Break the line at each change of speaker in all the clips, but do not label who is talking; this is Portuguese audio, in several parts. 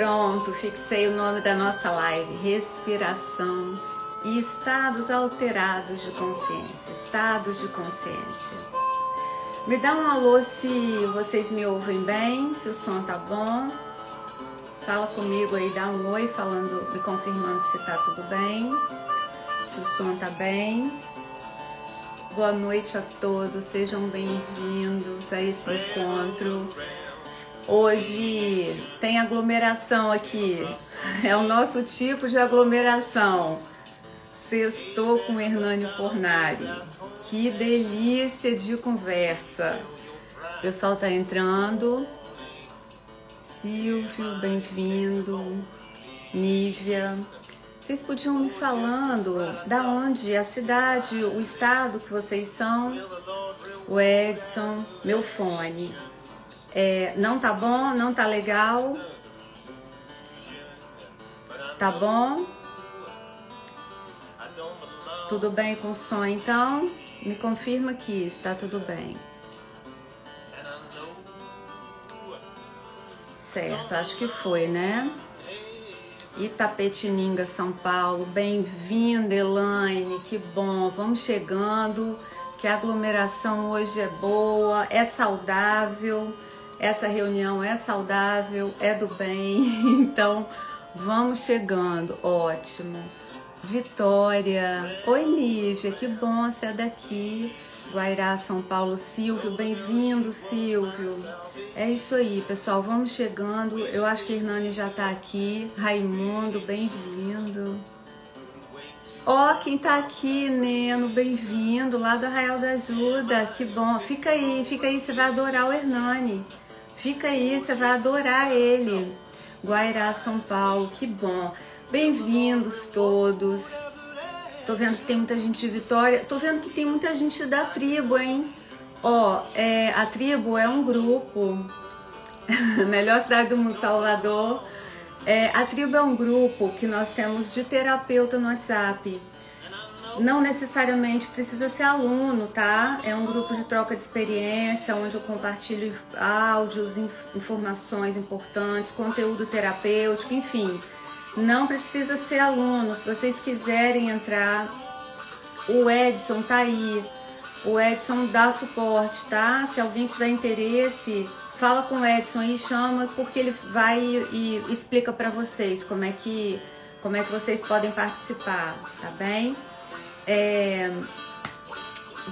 Pronto, fixei o nome da nossa live: Respiração e estados alterados de consciência. Estados de consciência. Me dá um alô se vocês me ouvem bem, se o som tá bom. Fala comigo aí, dá um oi falando, me confirmando se tá tudo bem, se o som tá bem. Boa noite a todos, sejam bem-vindos a esse encontro Hoje tem aglomeração aqui. É o nosso tipo de aglomeração. Sextou com Hernânio Fornari. Que delícia de conversa. O pessoal tá entrando. Silvio, bem-vindo. Nívia. Vocês podiam me falando da onde, a cidade, o estado que vocês são? O Edson, meu fone. É, não tá bom? Não tá legal? Tá bom? Tudo bem com o som então? Me confirma que está tudo bem. Certo, acho que foi, né? Itapetininga, São Paulo. Bem-vinda, Elaine. Que bom. Vamos chegando. Que a aglomeração hoje é boa, é saudável essa reunião é saudável, é do bem, então vamos chegando. Ótimo. Vitória. Oi, Nívia, que bom você é daqui. Guairá, São Paulo, Silvio, bem-vindo, Silvio. É isso aí, pessoal, vamos chegando. Eu acho que Hernani já tá aqui. Raimundo, bem-vindo. Ó, oh, quem tá aqui, Neno, bem-vindo lá do Arraial da Ajuda. Que bom. Fica aí, fica aí, você vai adorar o Hernani. Fica aí, você vai adorar ele. Guairá, São Paulo, que bom. Bem-vindos todos. Tô vendo que tem muita gente de Vitória. Tô vendo que tem muita gente da tribo, hein? Ó, é, a tribo é um grupo. Melhor cidade do mundo, Salvador. É, a tribo é um grupo que nós temos de terapeuta no WhatsApp. Não necessariamente precisa ser aluno, tá? É um grupo de troca de experiência, onde eu compartilho áudios, informações importantes, conteúdo terapêutico, enfim. Não precisa ser aluno. Se vocês quiserem entrar, o Edson tá aí. O Edson dá suporte, tá? Se alguém tiver interesse, fala com o Edson e chama, porque ele vai e explica para vocês como é que como é que vocês podem participar, tá bem? É,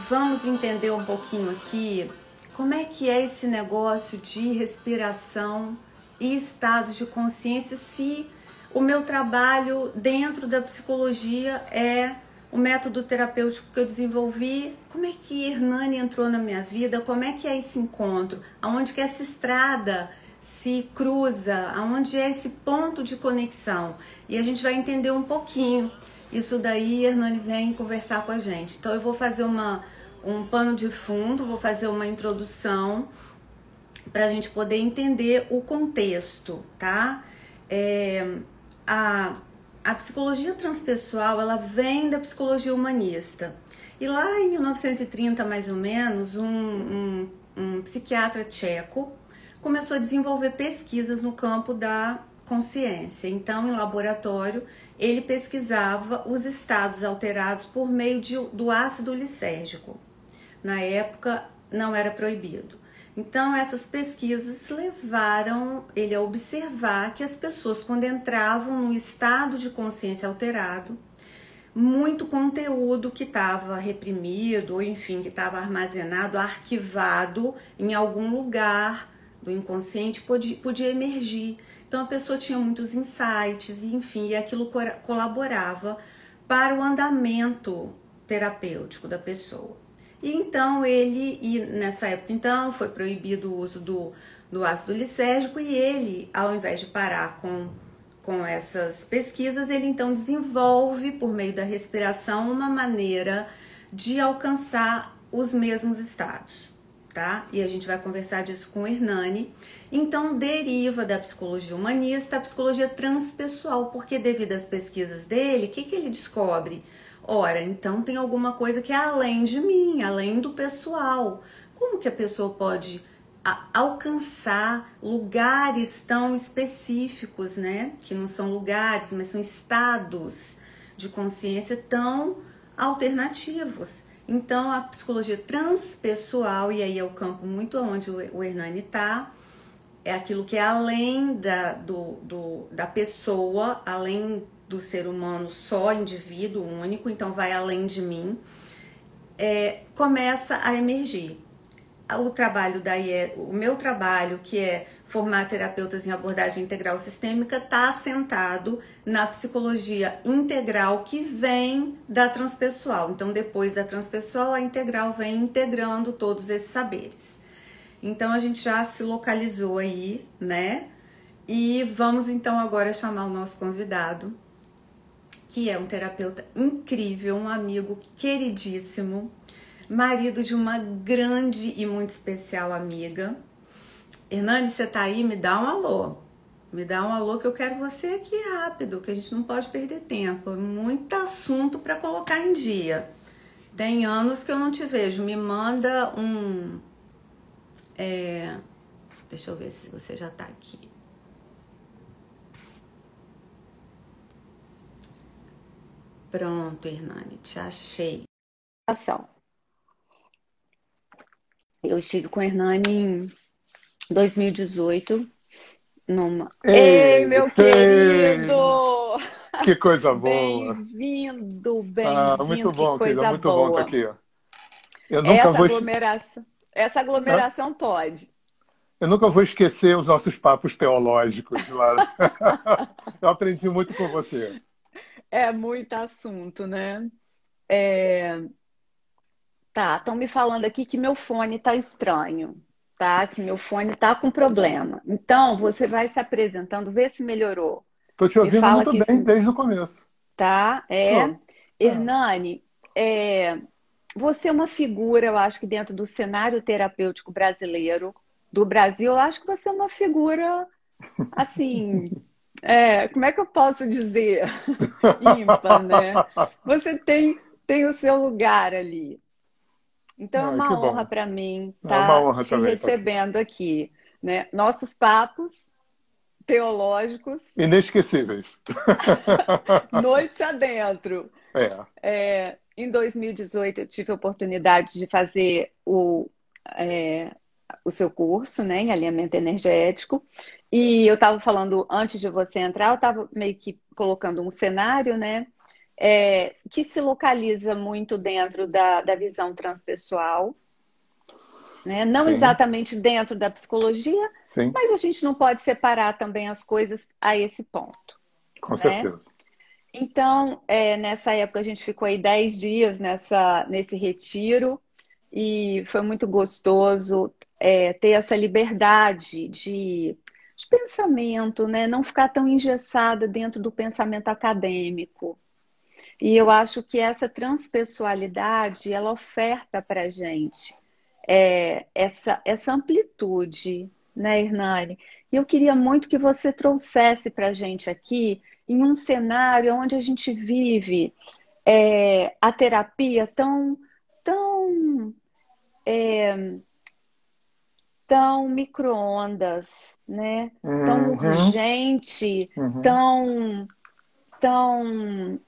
vamos entender um pouquinho aqui como é que é esse negócio de respiração e estado de consciência se o meu trabalho dentro da psicologia é o método terapêutico que eu desenvolvi, como é que Hernani entrou na minha vida, como é que é esse encontro, aonde que essa estrada se cruza, aonde é esse ponto de conexão. E a gente vai entender um pouquinho. Isso daí Hernani vem conversar com a gente. Então eu vou fazer uma, um pano de fundo, vou fazer uma introdução para a gente poder entender o contexto, tá? É, a, a psicologia transpessoal ela vem da psicologia humanista. E lá em 1930, mais ou menos, um, um, um psiquiatra tcheco começou a desenvolver pesquisas no campo da consciência. Então, em laboratório, ele pesquisava os estados alterados por meio de, do ácido lisérgico. Na época não era proibido. Então essas pesquisas levaram ele a observar que as pessoas quando entravam no estado de consciência alterado, muito conteúdo que estava reprimido ou enfim que estava armazenado, arquivado em algum lugar do inconsciente podia, podia emergir então a pessoa tinha muitos insights enfim, e aquilo colaborava para o andamento terapêutico da pessoa. E então ele, e nessa época então foi proibido o uso do, do ácido lisérgico e ele, ao invés de parar com, com essas pesquisas, ele então desenvolve por meio da respiração uma maneira de alcançar os mesmos estados tá? E a gente vai conversar disso com o Hernani. Então, deriva da psicologia humanista a psicologia transpessoal, porque devido às pesquisas dele, o que, que ele descobre? Ora, então tem alguma coisa que é além de mim, além do pessoal. Como que a pessoa pode alcançar lugares tão específicos, né? Que não são lugares, mas são estados de consciência tão alternativos. Então, a psicologia transpessoal, e aí é o campo muito onde o Hernani está, é aquilo que é além da, do, do, da pessoa, além do ser humano só, indivíduo único, então vai além de mim, é, começa a emergir. O trabalho da IE, o meu trabalho, que é formar terapeutas em abordagem integral sistêmica, está assentado na psicologia integral que vem da transpessoal. Então, depois da transpessoal, a integral vem integrando todos esses saberes. Então, a gente já se localizou aí, né? E vamos então agora chamar o nosso convidado, que é um terapeuta incrível, um amigo queridíssimo, marido de uma grande e muito especial amiga. Hernani, você tá aí? Me dá um alô. Me dá um alô que eu quero você aqui rápido, que a gente não pode perder tempo. Muito assunto para colocar em dia. Tem anos que eu não te vejo. Me manda um. É, deixa eu ver se você já tá aqui. Pronto, Hernani, te achei. Eu estive com o Hernani em 2018 numa.
Ei, Ei meu querido! Que coisa boa!
Bem-vindo, bem-vindo. Ah,
muito bom, querida, muito boa. bom estar aqui.
Eu nunca essa vou... aglomeração, essa aglomeração pode.
Eu nunca vou esquecer os nossos papos teológicos lá. Eu aprendi muito com você.
É muito assunto, né? É... Tá, estão me falando aqui que meu fone tá estranho tá? Que meu fone tá com problema. Então, você vai se apresentando, vê se melhorou.
Tô te ouvindo muito bem desde o começo.
Tá, é. Hernani, é... você é uma figura, eu acho que dentro do cenário terapêutico brasileiro, do Brasil, eu acho que você é uma figura, assim, é, como é que eu posso dizer? Ímpar, né? Você tem, tem o seu lugar ali. Então é uma honra para mim estar é tá te também, recebendo tá aqui. Né? Nossos papos teológicos.
Inesquecíveis.
Noite adentro. É. é. Em 2018, eu tive a oportunidade de fazer o, é, o seu curso né, em alinhamento energético. E eu estava falando, antes de você entrar, eu estava meio que colocando um cenário, né? É, que se localiza muito dentro da, da visão transpessoal. Né? Não Sim. exatamente dentro da psicologia, Sim. mas a gente não pode separar também as coisas a esse ponto.
Com né? certeza.
Então, é, nessa época, a gente ficou aí 10 dias nessa, nesse retiro e foi muito gostoso é, ter essa liberdade de, de pensamento, né? não ficar tão engessada dentro do pensamento acadêmico. E eu acho que essa transpessoalidade, ela oferta para a gente é, essa, essa amplitude, né, Hernani? E eu queria muito que você trouxesse para a gente aqui, em um cenário onde a gente vive é, a terapia tão, tão, é, tão micro-ondas, né? Uhum. Tão urgente, uhum. tão, tão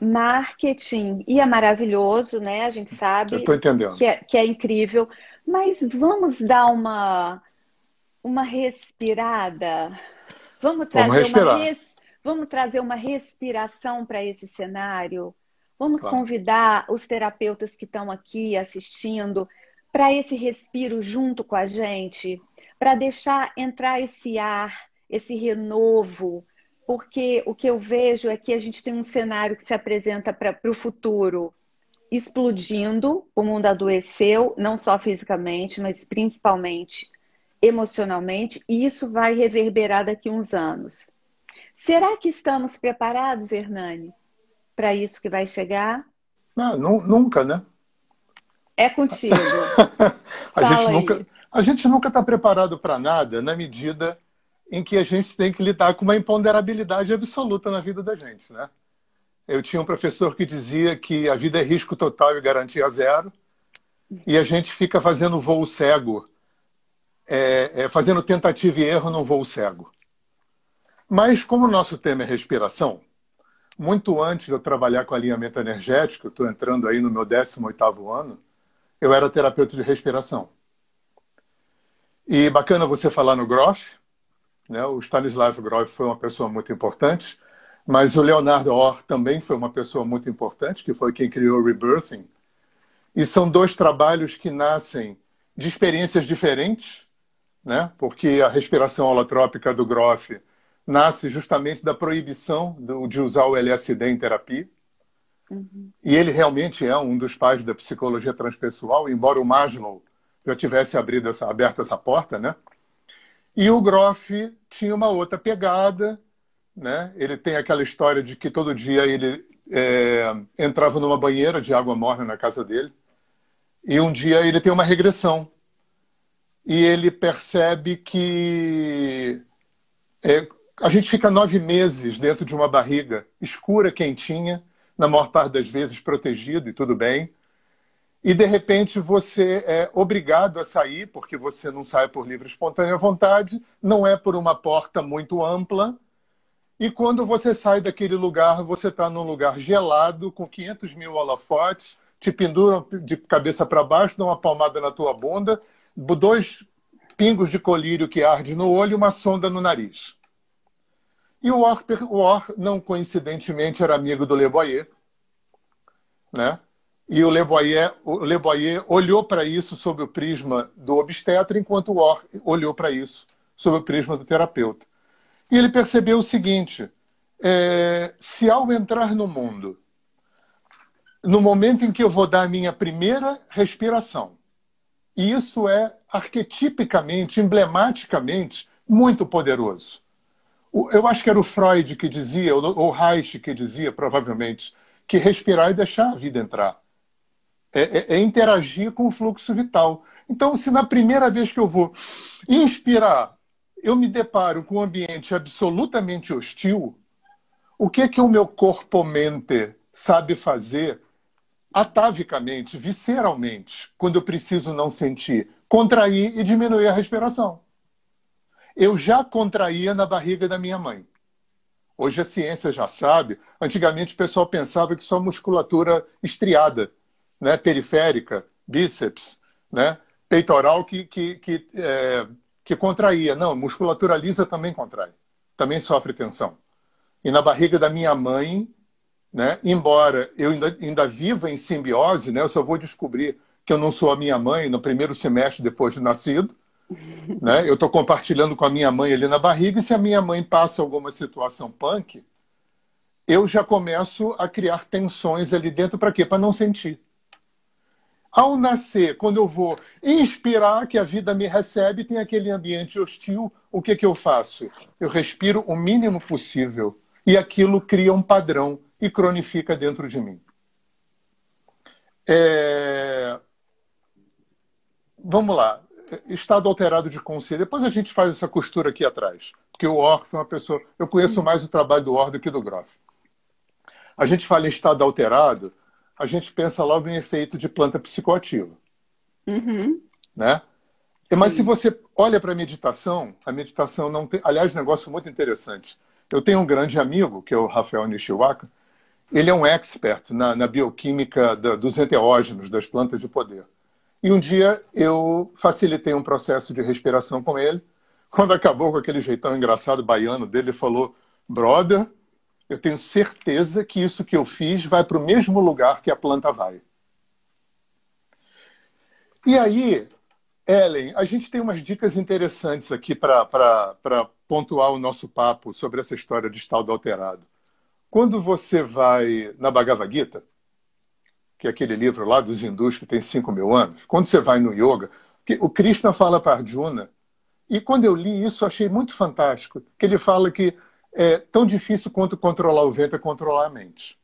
marketing e é maravilhoso, né? A gente sabe. Que, é, que é incrível, mas vamos dar uma, uma respirada. Vamos trazer, vamos uma, res, vamos trazer uma respiração para esse cenário. Vamos claro. convidar os terapeutas que estão aqui assistindo para esse respiro junto com a gente, para deixar entrar esse ar, esse renovo, porque o que eu vejo é que a gente tem um cenário que se apresenta para o futuro explodindo, o mundo adoeceu, não só fisicamente, mas principalmente emocionalmente, e isso vai reverberar daqui a uns anos. Será que estamos preparados, Hernani, para isso que vai chegar?
Não, nunca, né?
É contigo.
a, gente nunca, a gente nunca está preparado para nada na medida em que a gente tem que lidar com uma imponderabilidade absoluta na vida da gente, né? Eu tinha um professor que dizia que a vida é risco total e garantia zero, e a gente fica fazendo voo cego é, é, fazendo tentativa e erro num voo cego. Mas, como o nosso tema é respiração, muito antes de eu trabalhar com alinhamento energético, estou entrando aí no meu 18º ano, eu era terapeuta de respiração. E bacana você falar no Groff, né? o Stanislav Grof foi uma pessoa muito importante, mas o Leonardo Orr também foi uma pessoa muito importante, que foi quem criou o Rebirthing. E são dois trabalhos que nascem de experiências diferentes, né? porque a respiração holotrópica do Groff nasce justamente da proibição de usar o LSD em terapia. Uhum. E ele realmente é um dos pais da psicologia transpessoal, embora o Maslow já tivesse abrido essa, aberto essa porta, né? E o Groff tinha uma outra pegada, né? Ele tem aquela história de que todo dia ele é, entrava numa banheira de água morna na casa dele e um dia ele tem uma regressão e ele percebe que é, a gente fica nove meses dentro de uma barriga escura, quentinha, na maior parte das vezes protegido e tudo bem. E de repente você é obrigado a sair, porque você não sai por livre e espontânea vontade, não é por uma porta muito ampla. E quando você sai daquele lugar, você está num lugar gelado, com 500 mil holofotes, te penduram de cabeça para baixo, dão uma palmada na tua bunda, dois pingos de colírio que arde no olho e uma sonda no nariz. E o Orr, não coincidentemente, era amigo do Le Boyer. Né? E o Le Boyer, o Le Boyer olhou para isso sob o prisma do obstetra, enquanto o Orr olhou para isso sob o prisma do terapeuta. E ele percebeu o seguinte: é, se ao entrar no mundo, no momento em que eu vou dar a minha primeira respiração, e isso é arquetipicamente, emblematicamente, muito poderoso. Eu acho que era o Freud que dizia, ou Reich que dizia, provavelmente, que respirar e deixar a vida entrar. É, é, é, interagir com o fluxo vital. Então, se na primeira vez que eu vou inspirar, eu me deparo com um ambiente absolutamente hostil, o que que o meu corpo-mente sabe fazer atavicamente, visceralmente, quando eu preciso não sentir? Contrair e diminuir a respiração eu já contraía na barriga da minha mãe. Hoje a ciência já sabe. Antigamente o pessoal pensava que só musculatura estriada, né, periférica, bíceps, né, peitoral que, que, que, é, que contraía. Não, musculatura lisa também contrai, também sofre tensão. E na barriga da minha mãe, né, embora eu ainda, ainda viva em simbiose, né, eu só vou descobrir que eu não sou a minha mãe no primeiro semestre depois de nascido, né? Eu estou compartilhando com a minha mãe ali na barriga, e se a minha mãe passa alguma situação punk, eu já começo a criar tensões ali dentro para quê? Para não sentir. Ao nascer, quando eu vou inspirar que a vida me recebe, tem aquele ambiente hostil, o que, que eu faço? Eu respiro o mínimo possível e aquilo cria um padrão e cronifica dentro de mim. É... Vamos lá estado alterado de consciência. Depois a gente faz essa costura aqui atrás. Porque o Orff foi uma pessoa. Eu conheço mais o trabalho do Orff do que do Groff. A gente fala em estado alterado, a gente pensa logo em efeito de planta psicoativa. Uhum. Né? Mas se você olha para a meditação, a meditação não tem. Aliás, um negócio muito interessante. Eu tenho um grande amigo, que é o Rafael Nishiwaka. Ele é um expert na, na bioquímica da, dos enteógenos, das plantas de poder. E um dia eu facilitei um processo de respiração com ele. Quando acabou com aquele jeitão engraçado baiano dele, ele falou: Brother, eu tenho certeza que isso que eu fiz vai para o mesmo lugar que a planta vai. E aí, Ellen, a gente tem umas dicas interessantes aqui para pontuar o nosso papo sobre essa história de estado alterado. Quando você vai na Bhagavad Gita, que é aquele livro lá dos hindus que tem 5 mil anos, quando você vai no yoga, o Krishna fala para Arjuna, e quando eu li isso, achei muito fantástico, que ele fala que é tão difícil quanto controlar o vento é controlar a mente.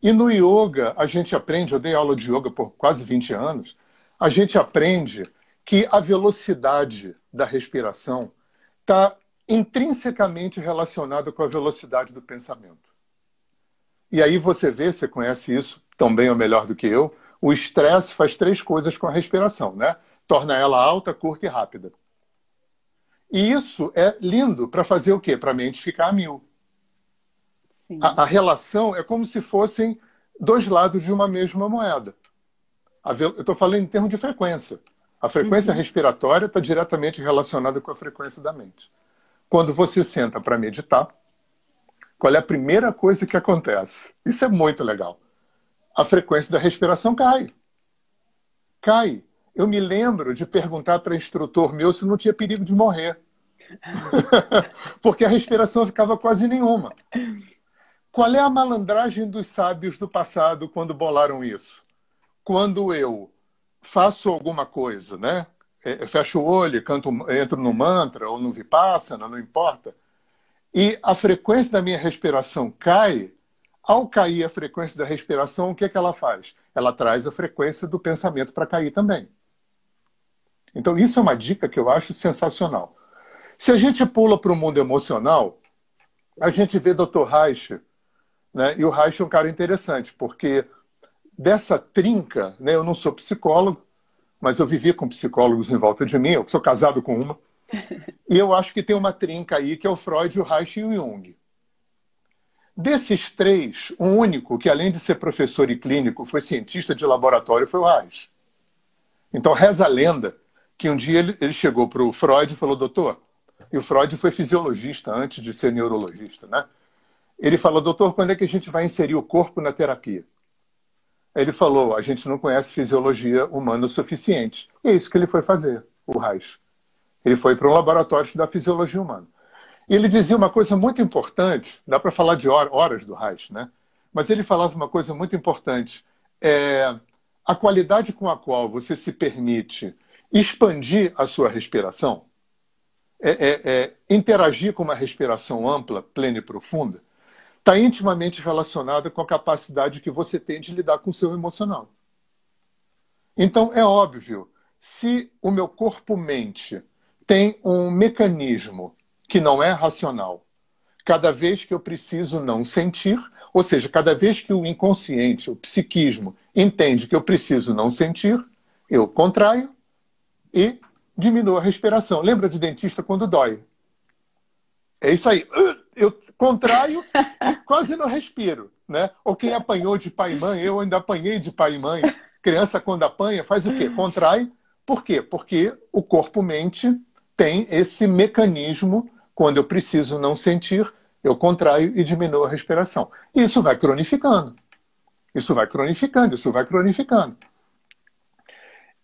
E no yoga, a gente aprende, eu dei aula de yoga por quase 20 anos, a gente aprende que a velocidade da respiração está intrinsecamente relacionada com a velocidade do pensamento. E aí você vê, você conhece isso tão bem ou melhor do que eu, o estresse faz três coisas com a respiração, né? torna ela alta, curta e rápida. E isso é lindo para fazer o quê? Para a mente ficar a mil. A, a, relação é como se fossem dois lados de uma mesma moeda. Eu estou falando em termos de frequência. A frequência uhum. respiratória está diretamente relacionada com a frequência da mente. Quando você senta para meditar, qual é a primeira coisa que acontece? Isso é muito legal. A frequência da respiração cai. Cai. Eu me lembro de perguntar para instrutor meu se não tinha perigo de morrer. Porque a respiração ficava quase nenhuma. Qual é a malandragem dos sábios do passado quando bolaram isso? Quando eu faço alguma coisa, né? É, fecho o olho, canto, entro no mantra ou no vipassana, não importa, e a frequência da minha respiração cai, ao cair a frequência da respiração, o que, é que ela faz? Ela traz a frequência do pensamento para cair também. Então, isso é uma dica que eu acho sensacional. Se a gente pula para o mundo emocional, a gente vê Dr. Reich, né? e o Reich é um cara interessante, porque dessa trinca, né? eu não sou psicólogo, mas eu vivi com psicólogos em volta de mim, eu sou casado com uma, e eu acho que tem uma trinca aí que é o Freud, o Reich e o Jung. Desses três, o único que, além de ser professor e clínico, foi cientista de laboratório foi o Reich. Então, reza a lenda que um dia ele, ele chegou para o Freud e falou: Doutor, e o Freud foi fisiologista antes de ser neurologista, né? Ele falou: Doutor, quando é que a gente vai inserir o corpo na terapia? Ele falou: a gente não conhece fisiologia humana o suficiente. E é isso que ele foi fazer, o Reich. Ele foi para um laboratório da fisiologia humana. E ele dizia uma coisa muito importante, dá para falar de horas do Reich, né? Mas ele falava uma coisa muito importante. É, a qualidade com a qual você se permite expandir a sua respiração, é, é, é interagir com uma respiração ampla, plena e profunda, está intimamente relacionada com a capacidade que você tem de lidar com o seu emocional. Então, é óbvio, se o meu corpo-mente tem um mecanismo que não é racional, cada vez que eu preciso não sentir, ou seja, cada vez que o inconsciente, o psiquismo, entende que eu preciso não sentir, eu contraio e diminuo a respiração. Lembra de dentista quando dói? É isso aí. Eu contraio e quase não respiro. Né? Ou quem apanhou de pai e mãe, eu ainda apanhei de pai e mãe. Criança, quando apanha, faz o quê? Contrai. Por quê? Porque o corpo-mente tem esse mecanismo, quando eu preciso não sentir, eu contraio e diminuo a respiração. E isso vai cronificando. Isso vai cronificando, isso vai cronificando.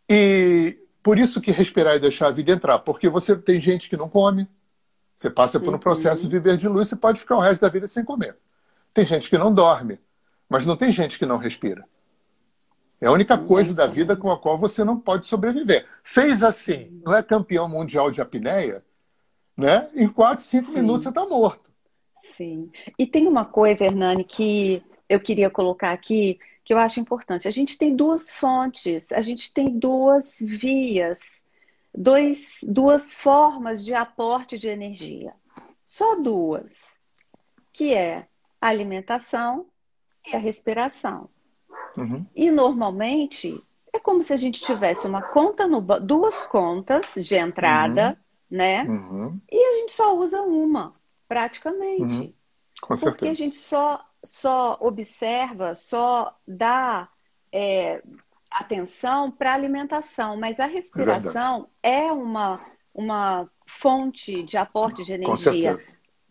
E por isso que respirar e deixar a vida entrar, porque você tem gente que não come, você passa por um processo de viver de luz, você pode ficar o resto da vida sem comer. Tem gente que não dorme, mas não tem gente que não respira. É a única coisa da vida com a qual você não pode sobreviver. Fez assim, não é campeão mundial de apneia, né? Em 4, 5 minutos você está morto.
Sim. E tem uma coisa, Hernani, que eu queria colocar aqui, que eu acho importante. A gente tem duas fontes, a gente tem duas vias dois, duas formas de aporte de energia. Só duas, que é a alimentação e a respiração. Uhum. E normalmente é como se a gente tivesse uma conta no duas contas de entrada, uhum. né? Uhum. E a gente só usa uma, praticamente. Uhum. Porque a gente só só observa, só dá é, atenção para a alimentação, mas a respiração é, é, uma, uma fonte de aporte de energia.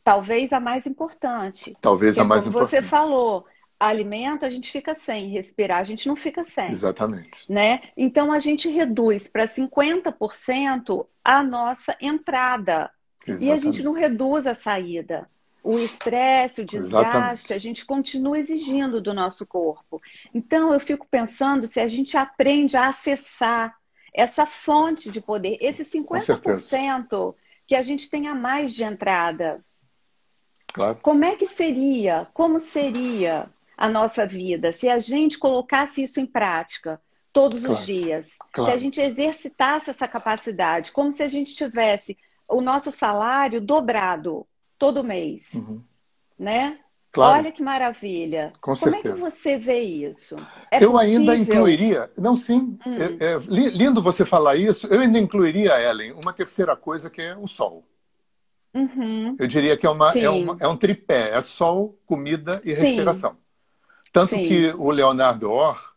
Talvez a mais importante.
Talvez a mais
como
importante.
Você falou, alimento a gente fica sem, respirar a gente não fica sem.
Exatamente.
Né? Então a gente reduz para 50% a nossa entrada. Exatamente. E a gente não reduz a saída o estresse, o desgaste, Exatamente. a gente continua exigindo do nosso corpo. Então, eu fico pensando se a gente aprende a acessar essa fonte de poder, esse 50% que a gente tem a mais de entrada. Claro. Como é que seria, como seria a nossa vida se a gente colocasse isso em prática todos claro. os dias? Claro. Se a gente exercitasse essa capacidade, como se a gente tivesse o nosso salário dobrado todo mês, uhum. né? Claro. Olha que maravilha.
Com
Como
certeza.
é que você vê isso? É
eu
possível?
ainda incluiria, não sim, hum. é, é, lindo você falar isso, eu ainda incluiria, Ellen, uma terceira coisa que é o sol.
Uhum.
Eu diria que é, uma, é, uma, é, um tripé, é sol, comida e respiração. Sim. Tanto sim. que o Leonardo Orr,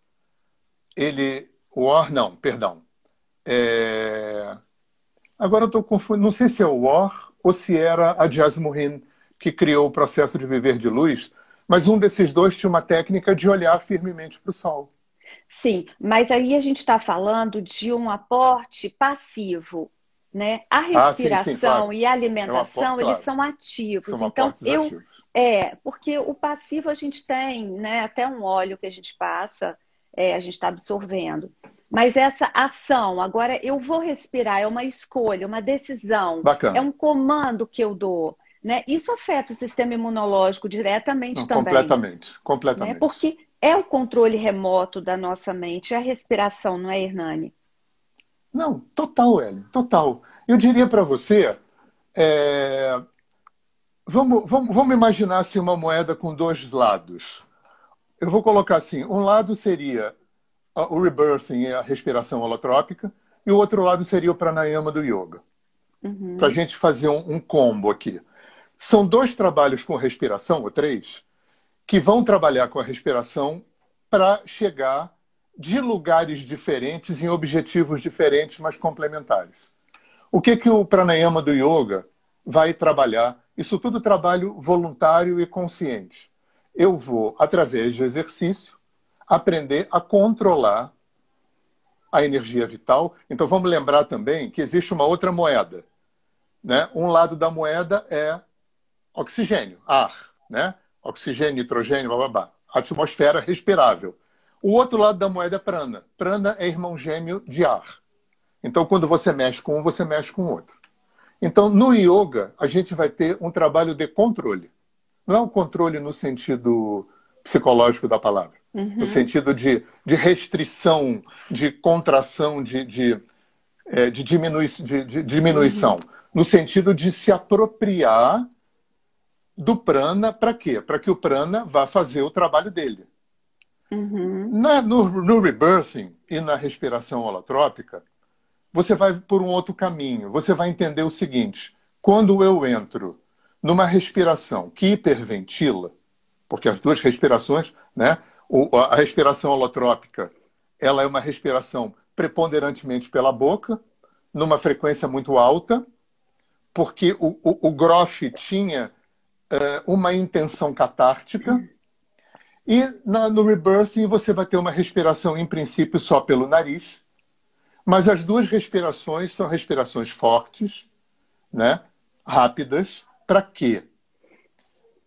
ele, o Orr não, perdão, é... agora eu estou confundindo, não sei se é o Orr ou se era a Jasmine que criou o processo de viver de luz, mas um desses dois tinha uma técnica de olhar firmemente para o sol.
Sim, mas aí a gente está falando de um aporte passivo, né? A respiração ah, sim, sim, claro. e a alimentação, é aporte, eles claro. são ativos.
São
então, eu
ativos.
é, porque o passivo a gente tem, né? Até um óleo que a gente passa, é, a gente está absorvendo. Mas essa ação, agora eu vou respirar, é uma escolha, uma decisão,
Bacana.
é um comando que eu dou. Né? Isso afeta o sistema imunológico diretamente
Não,
também.
Completamente, completamente.
Né? Porque é o controle remoto da nossa mente, é a respiração, não é, Hernani?
Não, total, Ellen, total. Eu diria para você, é... vamos, vamos, vamos imaginar assim, uma moeda com dois lados. Eu vou colocar assim, um lado seria o rebirthing, a respiração holotrópica, e o outro lado seria o pranayama do yoga.
Uhum.
Para a gente fazer um, um combo aqui. São dois trabalhos com respiração, ou três, que vão trabalhar com a respiração para chegar de lugares diferentes em objetivos diferentes, mas complementares. O que, que o pranayama do yoga vai trabalhar? Isso tudo trabalho voluntário e consciente. Eu vou, através de exercício, aprender a controlar a energia vital. Então vamos lembrar também que existe uma outra moeda. Né? Um lado da moeda é oxigênio, ar, né? Oxigênio, nitrogênio, blá, blá, blá. Atmosfera respirável. O outro lado da moeda é prana. Prana é irmão gêmeo de ar. Então, quando você mexe com um, você mexe com o outro. Então, no yoga, a gente vai ter um trabalho de controle. Não é um controle no sentido psicológico da palavra,
uhum.
no sentido de, de restrição, de contração, de, de, é, de, diminui, de, de diminuição, uhum. no sentido de se apropriar do prana para quê? Para que o prana vá fazer o trabalho dele.
Uhum.
Na, no, no rebirthing e na respiração holotrópica, você vai por um outro caminho. Você vai entender o seguinte: quando eu entro numa respiração que hiperventila, porque as duas respirações, né, a respiração holotrópica, ela é uma respiração preponderantemente pela boca, numa frequência muito alta, porque o, o, o Groff tinha uh, uma intenção catártica. E na, no rebirthing você vai ter uma respiração, em princípio, só pelo nariz. Mas as duas respirações são respirações fortes, né? rápidas. Para quê?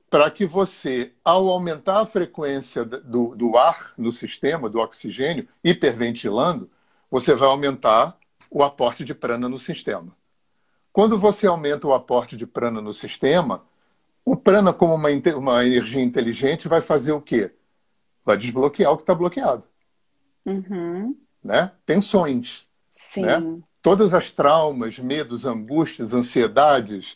Para que você, ao aumentar a frequência do, do ar no sistema, do oxigênio, hiperventilando, você vai aumentar o aporte de prana no sistema. Quando você aumenta o aporte de prana no sistema, o prana, como uma, uma energia inteligente, vai fazer o quê? Vai desbloquear o que está bloqueado.
Uhum.
Né? Tensões.
Sim.
Né? Todas as traumas, medos, angústias, ansiedades,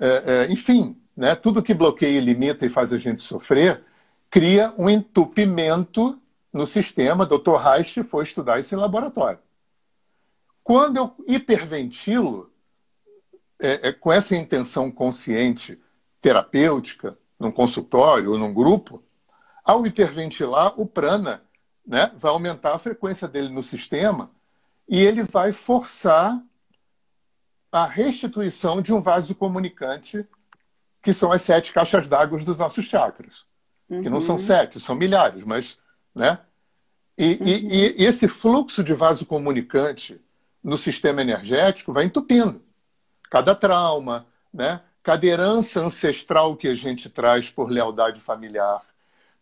é, é, enfim, né? tudo que bloqueia limita e faz a gente sofrer, cria um entupimento no sistema. Dr. Reich foi estudar isso em laboratório. Quando eu hiperventilo, é, é com essa intenção consciente terapêutica, num consultório ou num grupo, ao hiperventilar, o prana né, vai aumentar a frequência dele no sistema e ele vai forçar a restituição de um vaso comunicante, que são as sete caixas d'água dos nossos chakras. Uhum. Que não são uhum. sete, são milhares, mas. Né? E, uhum. e, e esse fluxo de vaso comunicante no sistema energético vai entupindo. Cada trauma, né? cada herança ancestral que a gente traz por lealdade familiar,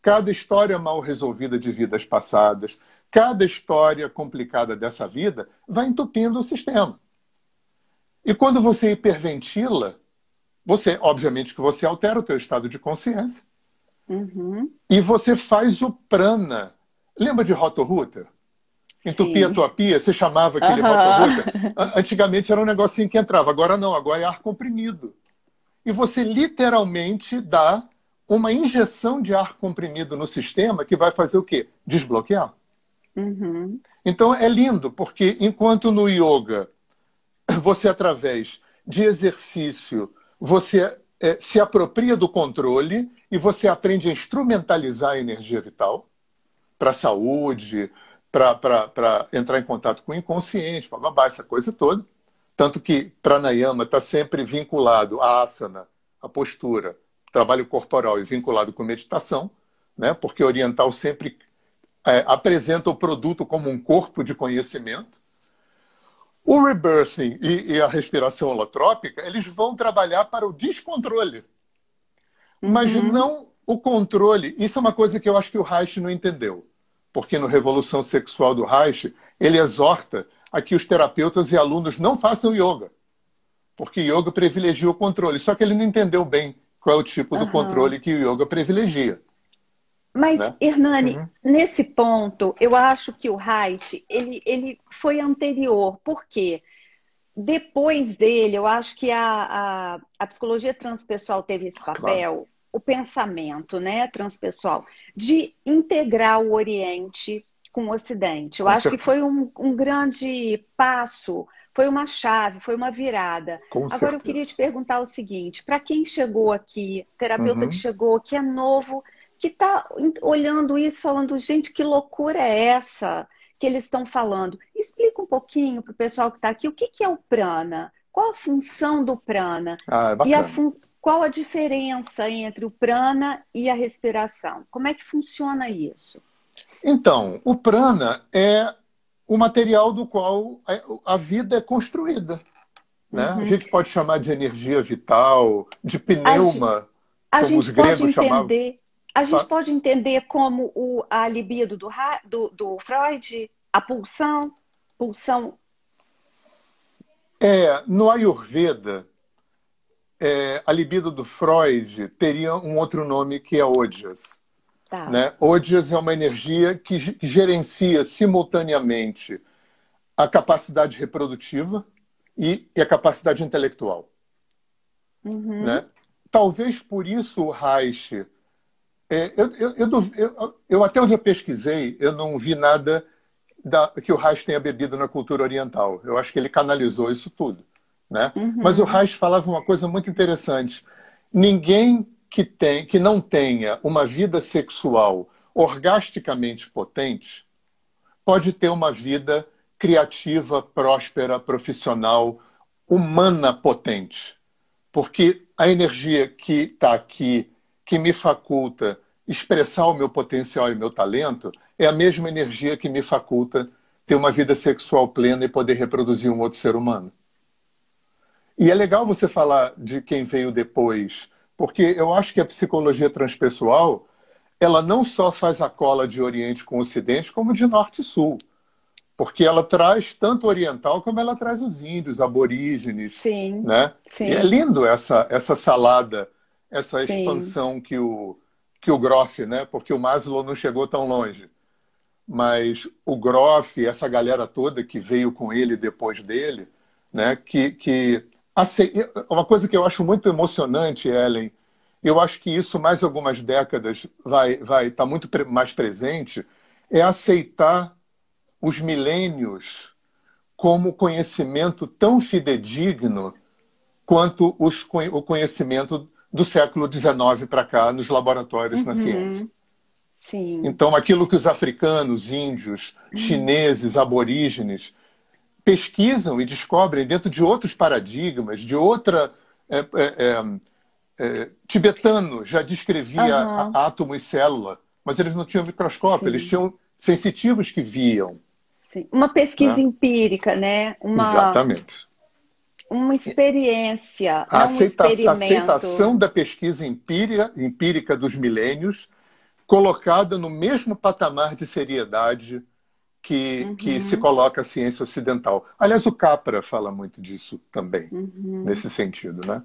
cada história mal resolvida de vidas passadas, cada história complicada dessa vida vai entupindo o sistema. E quando você hiperventila, você, obviamente, que você altera o teu estado de consciência.
Uhum.
E você faz o prana. Lembra de Rotorruta? Entupia a tua pia, você chamava aquele uhum. Rotorruta. Antigamente era um negocinho que entrava, agora não, agora é ar comprimido e você literalmente dá uma injeção de ar comprimido no sistema que vai fazer o quê? Desbloquear.
Uhum.
Então é lindo, porque enquanto no yoga você, através de exercício, você é, se apropria do controle e você aprende a instrumentalizar a energia vital para a saúde, para entrar em contato com o inconsciente, babá, essa coisa toda. Tanto que pranayama está sempre vinculado à asana, à postura, trabalho corporal e vinculado com meditação, né? porque oriental sempre é, apresenta o produto como um corpo de conhecimento. O rebirthing e, e, a respiração holotrópica, eles vão trabalhar para o descontrole, mas uhum. não o controle. Isso é uma coisa que eu acho que o Reich não entendeu, porque no Revolução Sexual do Reich, ele exorta a que os terapeutas e alunos não façam yoga, porque yoga privilegia o controle. Só que ele não entendeu bem qual é o tipo do controle que o yoga privilegia.
Mas, né? Hernani, uhum. nesse ponto, eu acho que o Reich, ele, ele foi anterior. Por quê? Depois dele, eu acho que a, a, a psicologia transpessoal teve esse papel, claro. o pensamento né, transpessoal, de integrar o Oriente com o Ocidente. Eu com acho certeza. que foi um, um grande passo foi uma chave, foi uma virada. Com Agora certeza. eu queria te perguntar o seguinte: para quem chegou aqui, terapeuta uhum. que chegou, que é novo, que está olhando isso, falando, gente, que loucura é essa que eles estão falando? Explica um pouquinho para o pessoal que está aqui o que, que é o prana, qual a função do prana
ah, é
e a fun... qual a diferença entre o prana e a respiração. Como é que funciona isso?
Então, o prana é o material do qual a vida é construída. Né? Uhum. A gente pode chamar de energia vital, de pneuma,
a gente pode entender, chamavam. A gente pode entender como o, a libido do, do, do Freud, a pulsão, pulsão.
É, no Ayurveda, é, a libido do Freud teria um outro nome que é Ojas. Tá. Né? Ojas é uma energia que, gerencia simultaneamente a capacidade reprodutiva e, e a capacidade intelectual.
Uhum.
Né? Talvez por isso o Reich. É, eu, eu, eu, eu, até onde eu pesquisei, eu não vi nada da, que o Reich tenha bebido na cultura oriental. Eu acho que ele canalizou isso tudo. Né? Uhum. Mas o Reich falava uma coisa muito interessante. Ninguém que, tem, que não tenha uma vida sexual orgasticamente potente pode ter uma vida criativa, próspera, profissional, humana potente. Porque a energia que está aqui, que me faculta expressar o meu potencial e meu talento, é a mesma energia que me faculta ter uma vida sexual plena e poder reproduzir um outro ser humano. E é legal você falar de quem veio depois, porque eu acho que a psicologia transpessoal, ela não só faz a cola de Oriente com Ocidente, como de Norte e Sul. Porque ela traz tanto oriental como ela traz os índios, aborígenes.
Sim.
Né?
Sim.
E é lindo essa, essa salada, essa Sim. expansão que o, que o Groff, né? porque o Maslow não chegou tão longe. Mas o Groff, essa galera toda que veio com ele depois dele, né? que, que uma coisa que eu acho muito emocionante, Ellen, eu acho que isso mais algumas décadas vai vai estar tá muito mais presente, é aceitar os milênios como conhecimento tão fidedigno quanto os, o conhecimento do século XIX para cá nos laboratórios uhum. na ciência.
Sim.
Então, aquilo que os africanos, índios, uhum. chineses, aborígenes pesquisam e descobrem dentro de outros paradigmas, de outra. É, é, é, é tibetano já descrevia uhum. átomo e célula, mas eles não tinham microscópio, Sim. eles tinham sensitivos que viam.
Sim. Uma pesquisa né? empírica, né? Uma...
Exatamente.
Uma experiência.
A, aceita um aceitação da pesquisa empírica, empírica dos milênios, colocada no mesmo patamar de seriedade que, uhum. que se coloca a ciência ocidental. Aliás, o Capra fala muito disso também, uhum. nesse sentido, né?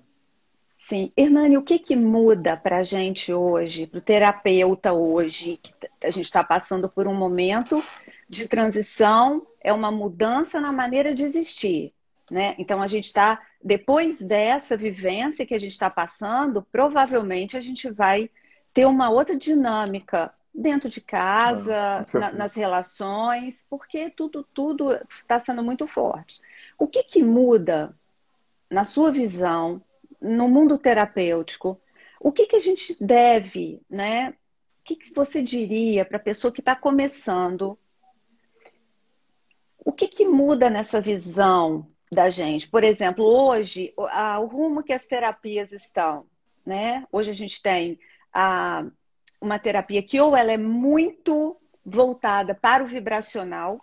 Sim. Hernani, o que, que muda para a gente hoje, para o terapeuta hoje, que a gente está passando por um momento de transição, é uma mudança na maneira de existir, né? Então, a gente está, depois dessa vivência que a gente está passando, provavelmente a gente vai ter uma outra dinâmica dentro de casa, na, nas relações, porque tudo tudo está sendo muito forte. O que, que muda na sua visão no mundo terapêutico? O que, que a gente deve, né? O que, que você diria para a pessoa que está começando? O que, que muda nessa visão da gente? Por exemplo, hoje, o rumo que as terapias estão, né? Hoje a gente tem a, uma terapia que ou ela é muito voltada para o vibracional,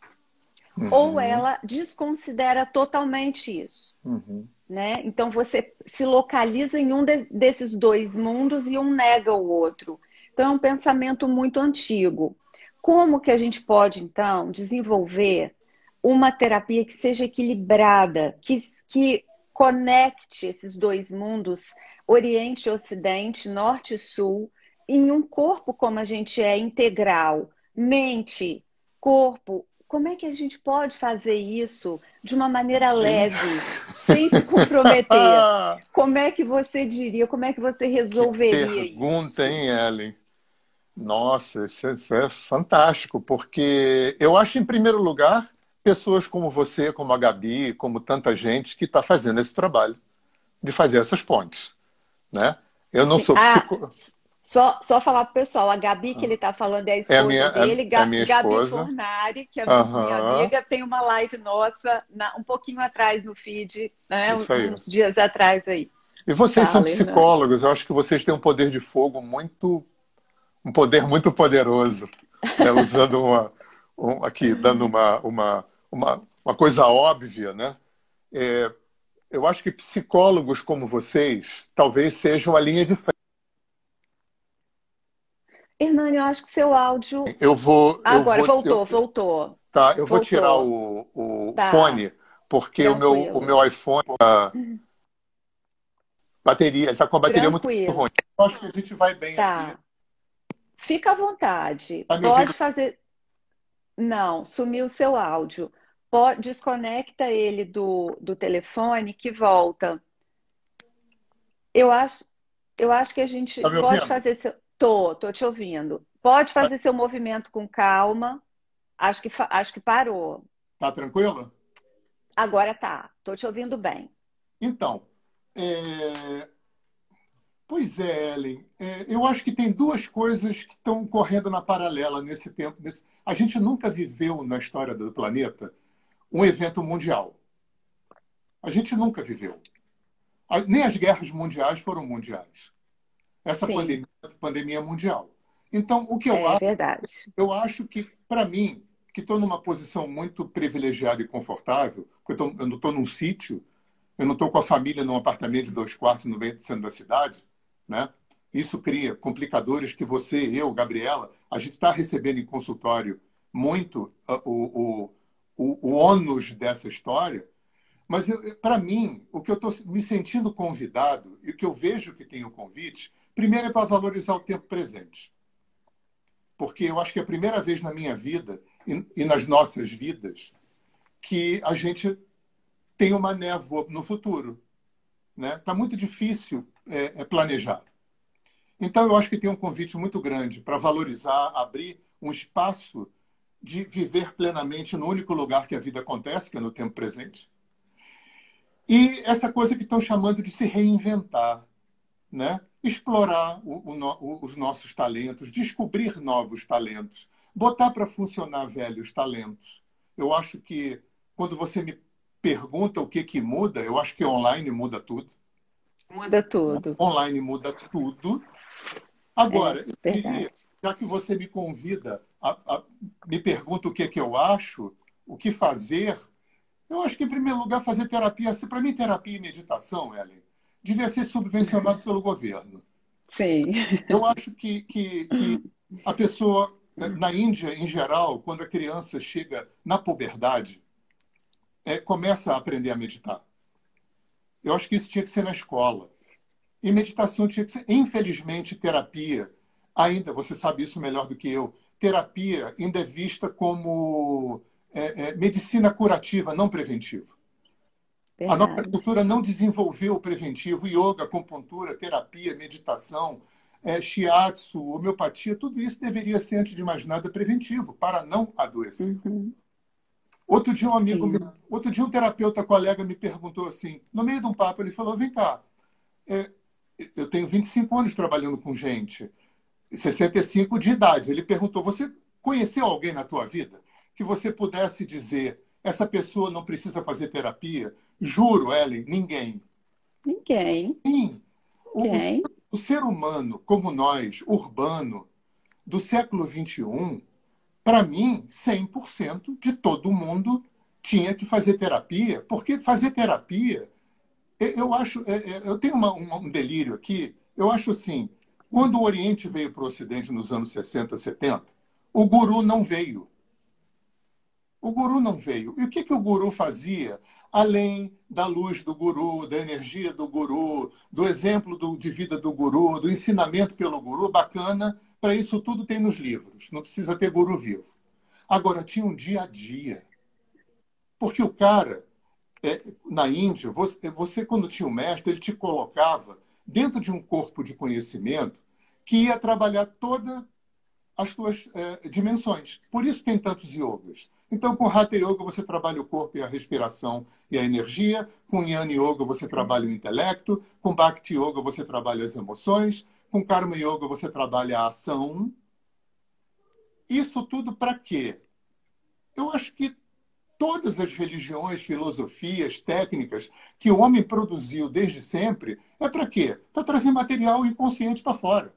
uhum. ou ela desconsidera totalmente isso. Uhum. Né? Então você se localiza em um de, desses dois mundos e um nega o outro. Então é um pensamento muito antigo. Como que a gente pode então desenvolver uma terapia que seja equilibrada, que, que conecte esses dois mundos, Oriente e Ocidente, Norte e Sul, em um corpo como a gente é integral, mente, corpo, como é que a gente pode fazer isso de uma maneira leve, sem se comprometer? Como é que você diria, como é que você resolveria
que pergunta, isso? hein, Ellen? Nossa, isso é, isso é fantástico, porque eu acho, em primeiro lugar, pessoas como você, como a Gabi, como tanta gente que está fazendo esse trabalho de fazer essas pontes, né? Eu não sou ah, psicólogo.
Só, só falar pro pessoal, a Gabi que ele está falando é a esposa é a minha, dele, é, é Gabi esposa. Fornari, que é uhum. minha amiga, tem uma live nossa na, um pouquinho atrás no feed, né? uns dias atrás aí.
E vocês são psicólogos, eu acho que vocês têm um poder de fogo muito, um poder muito poderoso, né? usando uma, um, aqui, dando uma, uma, uma, uma coisa óbvia, né? É, eu acho que psicólogos como vocês talvez sejam a linha de frente
Hernani, eu acho que seu áudio.
Eu vou.
Agora,
eu
vou, voltou, eu, voltou.
Tá, eu voltou. vou tirar o, o tá. fone, porque o meu, o meu iPhone. A bateria, ele está com a bateria Tranquilo. muito ruim. Eu acho que a gente vai bem tá. aqui.
Fica à vontade. Tá Pode fazer. Não, sumiu o seu áudio. Desconecta ele do, do telefone que volta. Eu acho, eu acho que a gente tá pode fazer seu. Tô, tô te ouvindo. Pode fazer seu movimento com calma. Acho que, acho que parou.
Tá tranquilo?
Agora tá. Tô te ouvindo bem.
Então, é... pois é, Ellen. É, eu acho que tem duas coisas que estão correndo na paralela nesse tempo. Nesse... A gente nunca viveu na história do planeta um evento mundial. A gente nunca viveu. Nem as guerras mundiais foram mundiais essa pandemia, pandemia mundial. Então, o que eu
é,
acho,
verdade.
eu acho que para mim, que estou numa posição muito privilegiada e confortável, porque eu, tô, eu não estou num sítio, eu não estou com a família num apartamento de dois quartos no meio do centro da cidade, né? Isso cria complicadores que você, eu, Gabriela, a gente está recebendo em consultório muito o, o, o, o ônus dessa história, mas para mim, o que eu estou me sentindo convidado e o que eu vejo que tem o convite Primeiro é para valorizar o tempo presente. Porque eu acho que é a primeira vez na minha vida e, e nas nossas vidas que a gente tem uma névoa no futuro. Está né? Tá muito difícil é, é planejar. Então, eu acho que tem um convite muito grande para valorizar, abrir um espaço de viver plenamente no único lugar que a vida acontece, que é no tempo presente. E essa coisa que estão chamando de se reinventar. Né? explorar o, o, os nossos talentos, descobrir novos talentos, botar para funcionar velhos talentos. Eu acho que quando você me pergunta o que, que muda, eu acho que online muda tudo.
Muda tudo.
Online muda tudo. Agora, é, queria, já que você me convida, a, a, me pergunta o que, que eu acho, o que fazer, eu acho que, em primeiro lugar, fazer terapia. Para mim, terapia e meditação, Ellen, devia ser subvencionado pelo governo.
Sim.
Eu acho que, que, que a pessoa, na Índia, em geral, quando a criança chega na puberdade, é, começa a aprender a meditar. Eu acho que isso tinha que ser na escola. E meditação tinha que ser, infelizmente, terapia. Ainda, você sabe isso melhor do que eu, terapia ainda é vista como é, é, medicina curativa, não preventiva. A nossa cultura não desenvolveu o preventivo, yoga, acupuntura, terapia, meditação, é, shiatsu, homeopatia, tudo isso deveria ser, antes de mais nada, preventivo, para não adoecer. Uhum. Outro dia um amigo, me, outro dia um terapeuta colega me perguntou assim, no meio de um papo, ele falou, vem cá, é, eu tenho 25 anos trabalhando com gente, 65 de idade. Ele perguntou, você conheceu alguém na tua vida que você pudesse dizer, essa pessoa não precisa fazer terapia? Juro, Ellen, ninguém.
Ninguém.
Sim. O, ninguém. O, o ser humano, como nós, urbano, do século XXI, para mim, 100% de todo mundo tinha que fazer terapia, porque fazer terapia, eu acho, é, é, eu tenho uma, um delírio aqui, eu acho assim, quando o Oriente veio para o Ocidente nos anos 60, 70, o guru não veio. O guru não veio. E o que, que o guru fazia? Além da luz do guru, da energia do guru, do exemplo do, de vida do guru, do ensinamento pelo guru, bacana, para isso tudo tem nos livros, não precisa ter guru vivo. Agora, tinha um dia a dia. Porque o cara, é, na Índia, você, você, quando tinha um mestre, ele te colocava dentro de um corpo de conhecimento que ia trabalhar todas as suas é, dimensões. Por isso tem tantos yogas. Então, com Hatha Yoga, você trabalha o corpo e a respiração e a energia. Com Yana Yoga, você trabalha o intelecto. Com Bhakti Yoga, você trabalha as emoções. Com Karma Yoga você trabalha a ação. Isso tudo para quê? Eu acho que todas as religiões, filosofias, técnicas que o homem produziu desde sempre é para quê? Para trazer material inconsciente para fora.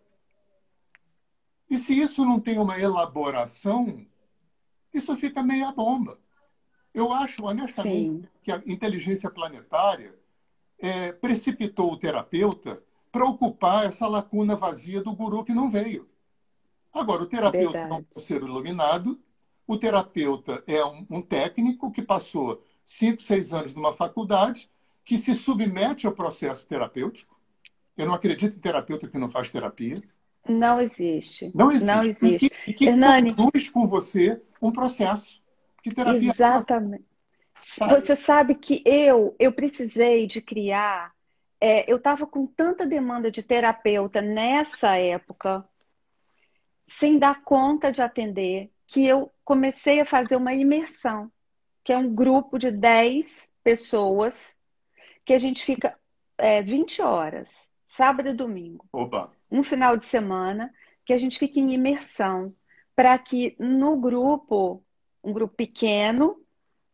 E se isso não tem uma elaboração, isso fica meia bomba. Eu acho, honestamente, Sim. que a inteligência planetária é, precipitou o terapeuta para ocupar essa lacuna vazia do guru que não veio. Agora, o terapeuta Verdade. não pode ser iluminado, o terapeuta é um, um, técnico que passou cinco, seis anos numa faculdade, que se submete ao processo terapêutico. Eu não acredito em terapeuta que não faz terapia.
Não existe.
Não existe.
Não existe. E
que, e que Hernani, conduz com você um processo. Que terapia
Exatamente. É você sabe que eu, eu precisei de criar é, eu estava com tanta demanda de terapeuta nessa época, sem dar conta de atender, que eu comecei a fazer uma imersão, que é um grupo de 10 pessoas, que a gente fica é, 20 horas, sábado e domingo.
Opa.
Um final de semana, que a gente fica em imersão, para que no grupo, um grupo pequeno,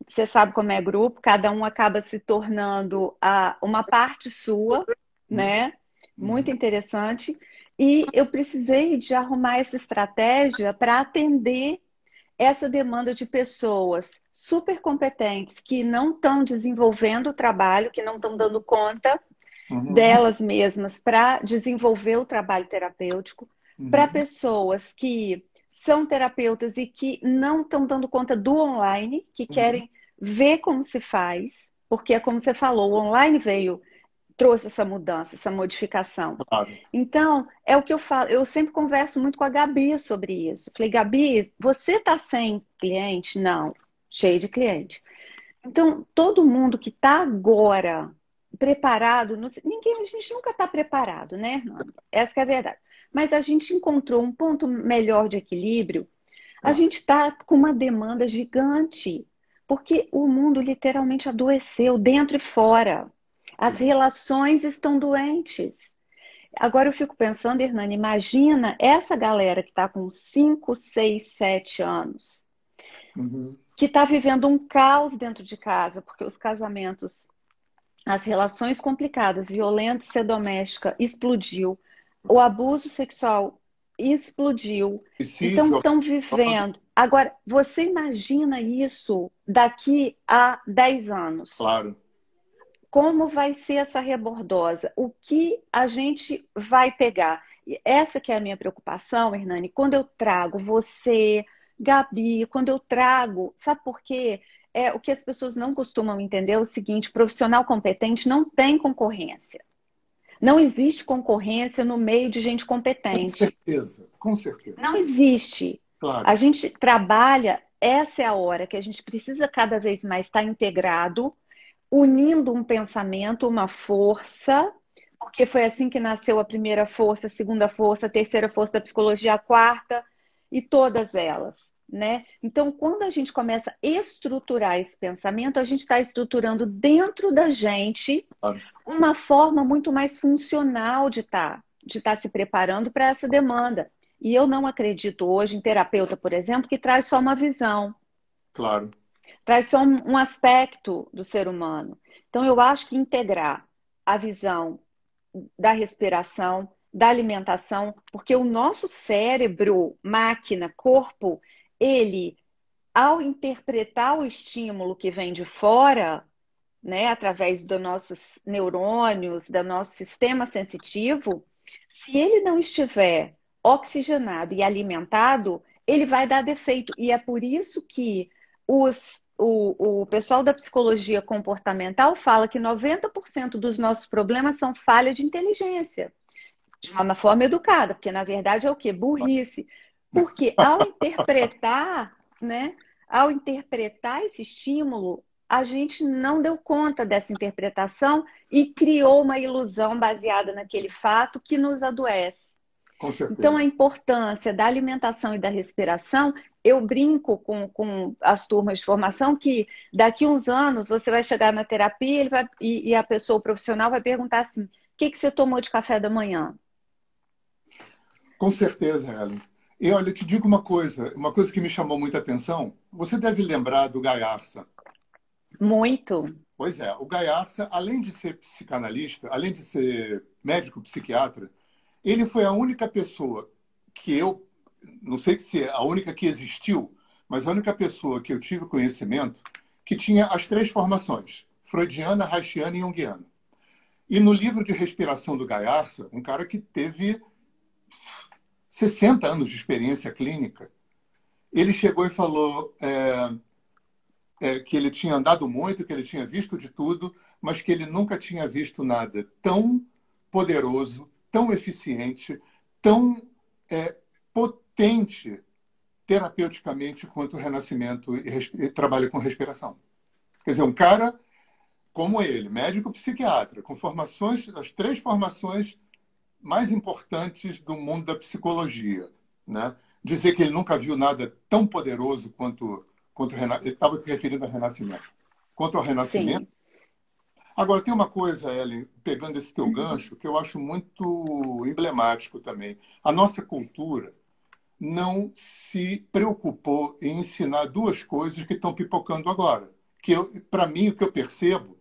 você sabe como é grupo, cada um acaba se tornando a, uma parte sua, né? Muito interessante. E eu precisei de arrumar essa estratégia para atender essa demanda de pessoas super competentes que não estão desenvolvendo o trabalho, que não estão dando conta uhum. delas mesmas para desenvolver o trabalho terapêutico, uhum. para pessoas que são terapeutas e que não estão dando conta do online, que uhum. querem ver como se faz, porque é como você falou, o online veio, trouxe essa mudança, essa modificação. Claro. Então, é o que eu falo, eu sempre converso muito com a Gabi sobre isso. Falei, Gabi, você está sem cliente? Não, cheio de cliente. Então, todo mundo que está agora preparado, ninguém, a gente nunca está preparado, né, Hernando? Essa é a verdade. Mas a gente encontrou um ponto melhor de equilíbrio. A gente está com uma demanda gigante porque o mundo literalmente adoeceu, dentro e fora. As relações estão doentes. Agora eu fico pensando, Hernani, imagina essa galera que está com 5, 6, 7 anos, uhum. que está vivendo um caos dentro de casa, porque os casamentos, as relações complicadas, violência doméstica explodiu, o abuso sexual explodiu. então estão vivendo. Agora, você imagina isso daqui a 10 anos?
Claro.
Como vai ser essa rebordosa? O que a gente vai pegar? Essa que é a minha preocupação, Hernani, quando eu trago você, Gabi, quando eu trago, sabe por quê? É, o que as pessoas não costumam entender é o seguinte: profissional competente não tem concorrência. Não existe concorrência no meio de gente competente.
Com certeza, com certeza.
Não existe. Claro. A gente trabalha, essa é a hora que a gente precisa cada vez mais estar integrado, unindo um pensamento, uma força, porque foi assim que nasceu a primeira força, a segunda força, a terceira força da psicologia, a quarta e todas elas. Né? Então, quando a gente começa a estruturar esse pensamento, a gente está estruturando dentro da gente uma forma muito mais funcional de estar, tá, de estar tá se preparando para essa demanda. E eu não acredito hoje em terapeuta, por exemplo, que traz só uma visão.
Claro.
Traz só um aspecto do ser humano. Então, eu acho que integrar a visão da respiração, da alimentação, porque o nosso cérebro, máquina, corpo, ele, ao interpretar o estímulo que vem de fora, né, através dos nossos neurônios, do nosso sistema sensitivo, se ele não estiver oxigenado e alimentado, ele vai dar defeito. E é por isso que os, o, o pessoal da psicologia comportamental fala que 90% dos nossos problemas são falha de inteligência. De uma forma educada, porque na verdade é o que? Burrice. Porque ao interpretar, né? Ao interpretar esse estímulo, a gente não deu conta dessa interpretação e criou uma ilusão baseada naquele fato que nos adoece. Então, a importância da alimentação e da respiração, eu brinco com, com as turmas de formação que daqui uns anos você vai chegar na terapia vai, e, e a pessoa, o profissional, vai perguntar assim: o que, que você tomou de café da manhã?
Com certeza, Ellen. E olha, eu te digo uma coisa, uma coisa que me chamou muita atenção. Você deve lembrar do Gaiarsa.
Muito.
Pois é, o Gaiarsa, além de ser psicanalista, além de ser médico psiquiatra, ele foi a única pessoa que eu, não sei se é a única que existiu, mas a única pessoa que eu tive conhecimento que tinha as três formações, freudiana, haitiana e junguiana. E no livro de respiração do Gaiarsa, um cara que teve 60 anos de experiência clínica, ele chegou e falou é, é, que ele tinha andado muito, que ele tinha visto de tudo, mas que ele nunca tinha visto nada tão poderoso, tão eficiente, tão é, potente terapeuticamente quanto o renascimento e, e trabalho com respiração. Quer dizer, um cara como ele, médico psiquiatra, com formações, as três formações mais importantes do mundo da psicologia. Né? Dizer que ele nunca viu nada tão poderoso quanto, quanto ele estava se referindo ao Renascimento. Quanto ao Renascimento. Sim. Agora, tem uma coisa, Ellen, pegando esse teu uhum. gancho, que eu acho muito emblemático também. A nossa cultura não se preocupou em ensinar duas coisas que estão pipocando agora. Que, para mim, o que eu percebo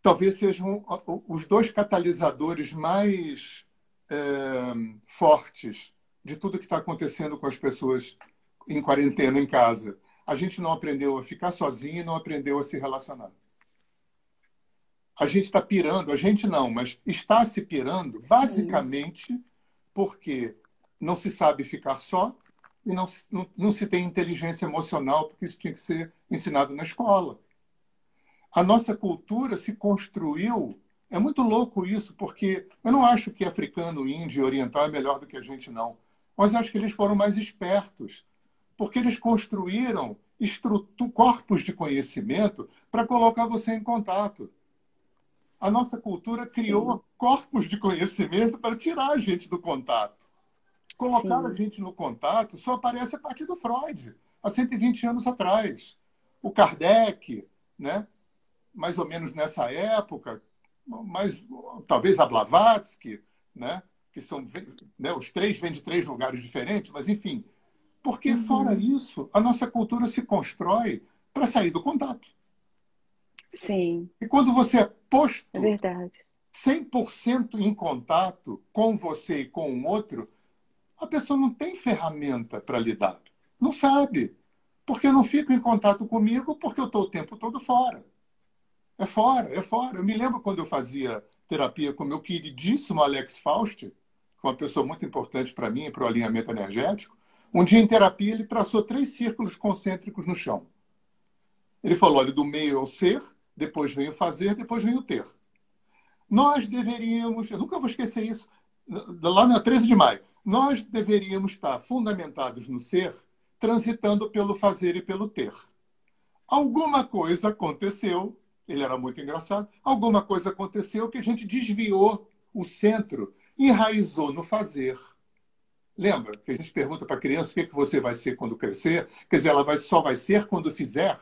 talvez sejam os dois catalisadores mais é, fortes de tudo que está acontecendo com as pessoas em quarentena em casa. A gente não aprendeu a ficar sozinho e não aprendeu a se relacionar. A gente está pirando, a gente não, mas está se pirando basicamente Sim. porque não se sabe ficar só e não, não, não se tem inteligência emocional, porque isso tinha que ser ensinado na escola a nossa cultura se construiu. É muito louco isso, porque eu não acho que africano, índio e oriental é melhor do que a gente, não. Mas acho que eles foram mais espertos, porque eles construíram corpos de conhecimento para colocar você em contato. A nossa cultura criou Sim. corpos de conhecimento para tirar a gente do contato. Colocar Sim. a gente no contato só aparece a partir do Freud, há 120 anos atrás. O Kardec, né? mais ou menos nessa época, mas talvez a Blavatsky, né? que são né? os três vêm de três lugares diferentes, mas enfim, porque uhum. fora isso a nossa cultura se constrói para sair do contato.
Sim.
E quando você é posto
é verdade.
100% em contato com você e com o outro, a pessoa não tem ferramenta para lidar. Não sabe. Porque eu não fico em contato comigo porque eu estou o tempo todo fora. É fora, é fora. Eu me lembro quando eu fazia terapia com meu queridíssimo Alex Faust, é uma pessoa muito importante para mim e para o alinhamento energético. Um dia em terapia ele traçou três círculos concêntricos no chão. Ele falou: olha, do meio é o ser, depois vem o fazer, depois vem o ter. Nós deveríamos, eu nunca vou esquecer isso, lá na 13 de maio, nós deveríamos estar fundamentados no ser, transitando pelo fazer e pelo ter. Alguma coisa aconteceu ele era muito engraçado. Alguma coisa aconteceu que a gente desviou o centro enraizou no fazer. Lembra que a gente pergunta para a criança o que, que você vai ser quando crescer? Quer dizer, ela vai, só vai ser quando fizer?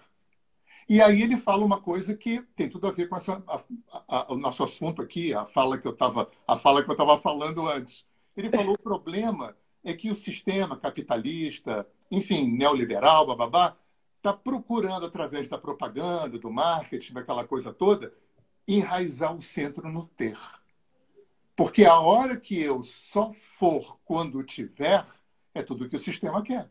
E aí ele fala uma coisa que tem tudo a ver com essa, a, a, o nosso assunto aqui, a fala que eu estava a fala que eu estava falando antes. Ele falou o problema é que o sistema capitalista, enfim, neoliberal, bababá, está procurando através da propaganda, do marketing, daquela coisa toda, enraizar o centro no ter. Porque a hora que eu só for quando tiver, é tudo que o sistema quer.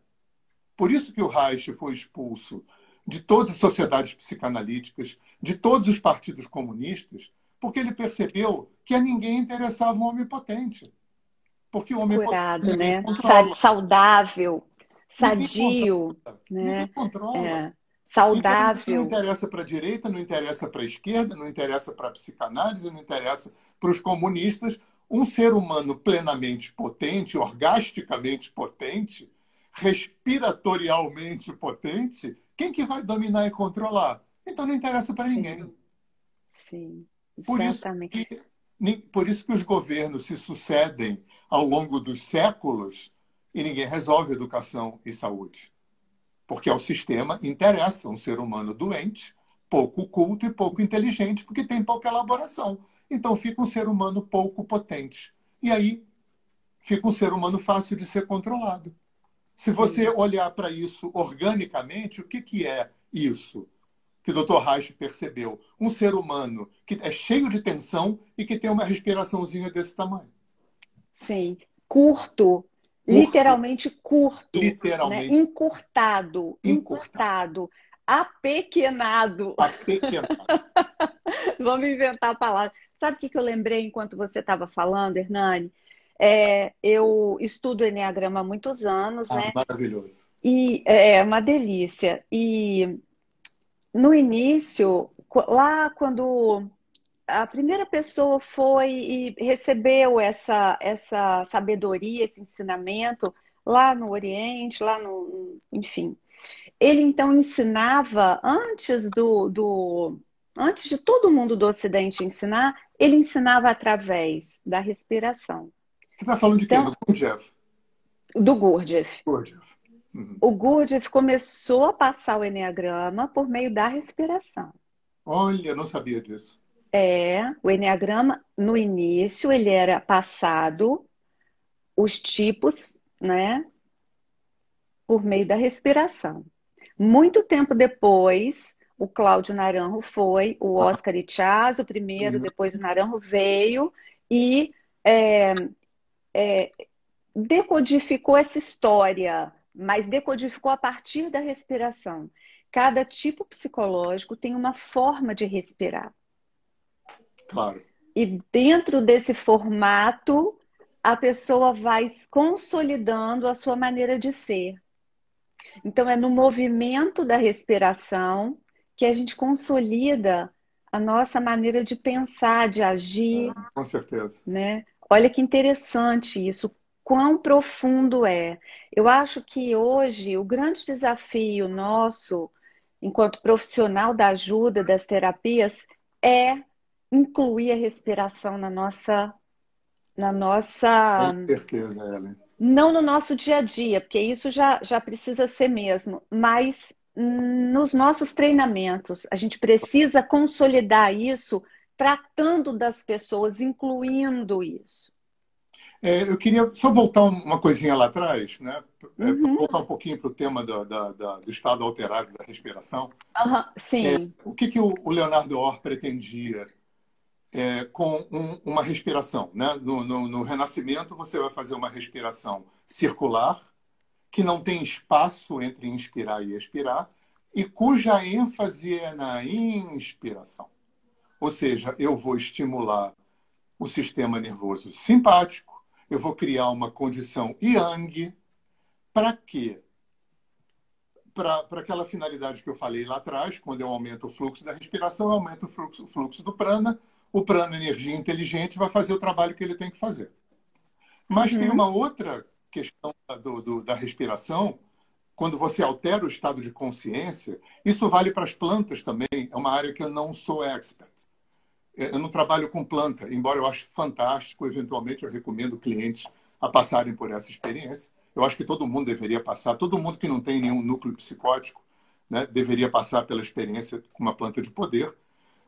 Por isso que o Reich foi expulso de todas as sociedades psicanalíticas, de todos os partidos comunistas, porque ele percebeu que a ninguém interessava um homem potente.
Porque o homem Curado, potente, né? Controla. Saudável, sadio,
ninguém né? Ninguém controla. É.
Saudável.
Não interessa para a direita, não interessa para a esquerda, não interessa para a psicanálise, não interessa para os comunistas. Um ser humano plenamente potente, orgasticamente potente, respiratorialmente potente, quem que vai dominar e controlar? Então não interessa para ninguém.
Sim,
por exatamente. Isso que, por isso que os governos se sucedem ao longo dos séculos e ninguém resolve educação e saúde. Porque ao sistema interessa um ser humano doente, pouco culto e pouco inteligente, porque tem pouca elaboração. Então fica um ser humano pouco potente. E aí fica um ser humano fácil de ser controlado. Se você olhar para isso organicamente, o que, que é isso que o Dr. Reich percebeu? Um ser humano que é cheio de tensão e que tem uma respiraçãozinha desse tamanho.
Sim. Curto, curto. literalmente curto.
Né? Literalmente.
Né? Encurtado, encurtado, apequenado.
Apequenado.
Vamos inventar a palavra. Sabe o que eu lembrei enquanto você estava falando, Hernani? É, eu estudo Enneagrama há muitos anos,
ah,
né?
Maravilhoso.
E é uma delícia. E no início, lá quando a primeira pessoa foi e recebeu essa, essa sabedoria, esse ensinamento lá no Oriente, lá no. Enfim. Ele então ensinava, antes do, do antes de todo mundo do Ocidente ensinar, ele ensinava através da respiração.
Você está falando de então, quem? Do Gurdjieff?
Do Gurdjieff.
Gurdjieff. Uhum.
O Gurdjieff começou a passar o Enneagrama por meio da respiração.
Olha, não sabia disso.
É, o Enneagrama, no início, ele era passado, os tipos, né, por meio da respiração. Muito tempo depois, o Cláudio Naranjo foi, o ah. Oscar Itchaz, o primeiro, uhum. depois o Naranjo veio e é, é, decodificou essa história, mas decodificou a partir da respiração. Cada tipo psicológico tem uma forma de respirar.
Claro.
E dentro desse formato, a pessoa vai consolidando a sua maneira de ser. Então, é no movimento da respiração que a gente consolida a nossa maneira de pensar, de agir.
Com certeza.
Né? Olha que interessante isso, quão profundo é. Eu acho que hoje o grande desafio nosso, enquanto profissional da ajuda, das terapias, é incluir a respiração na nossa. Na nossa.
Com certeza, Ellen.
Não no nosso dia a dia, porque isso já, já precisa ser mesmo, mas nos nossos treinamentos. A gente precisa consolidar isso tratando das pessoas, incluindo isso.
É, eu queria só voltar uma coisinha lá atrás, né? É, uhum. Voltar um pouquinho para o tema do, da, da, do estado alterado da respiração.
Uhum. Sim.
É, o que, que o, Leonardo Orr pretendia é, com um, uma respiração? Né? No, no, no Renascimento, você vai fazer uma respiração circular, que não tem espaço entre inspirar e expirar, e cuja ênfase é na inspiração. Ou seja, eu vou estimular o sistema nervoso simpático, eu vou criar uma condição yang. Para quê? Para aquela finalidade que eu falei lá atrás, quando eu aumento o fluxo da respiração, eu aumento o fluxo, o fluxo do prana, o prana, energia inteligente, vai fazer o trabalho que ele tem que fazer. Mas uhum. tem uma outra questão do, do, da respiração, quando você altera o estado de consciência, isso vale para as plantas também, é uma área que eu não sou expert eu não trabalho com planta, embora eu ache fantástico, eventualmente eu recomendo clientes a passarem por essa experiência. Eu acho que todo mundo deveria passar, todo mundo que não tem nenhum núcleo psicótico né, deveria passar pela experiência com uma planta de poder.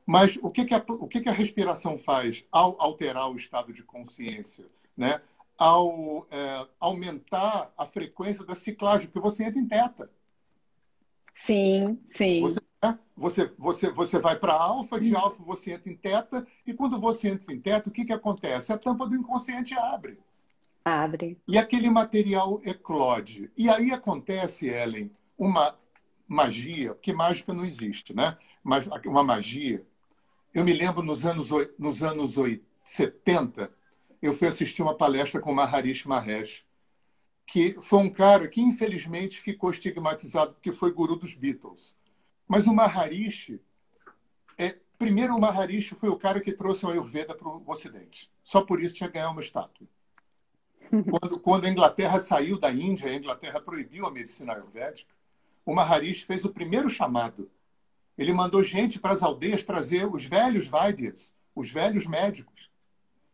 Mas o que, que, a, o que, que a respiração faz ao alterar o estado de consciência? Né? Ao é, aumentar a frequência da ciclagem, porque você entra em teta.
Sim, sim.
Você, né? você, você, você vai para alfa, de alfa você entra em teta, e quando você entra em teta, o que, que acontece? A tampa do inconsciente abre.
Abre.
E aquele material eclode. E aí acontece, Ellen, uma magia, porque mágica não existe, né? Mas uma magia. Eu me lembro nos anos, nos anos 70, eu fui assistir uma palestra com Maharishi Mahesh, que foi um cara que infelizmente ficou estigmatizado porque foi guru dos Beatles. Mas o Maharishi, é, primeiro o Maharishi foi o cara que trouxe o Ayurveda para o Ocidente. Só por isso tinha ganhar uma estátua. Quando, quando a Inglaterra saiu da Índia, a Inglaterra proibiu a medicina ayurvédica, o Maharishi fez o primeiro chamado. Ele mandou gente para as aldeias trazer os velhos Vaidyas, os velhos médicos.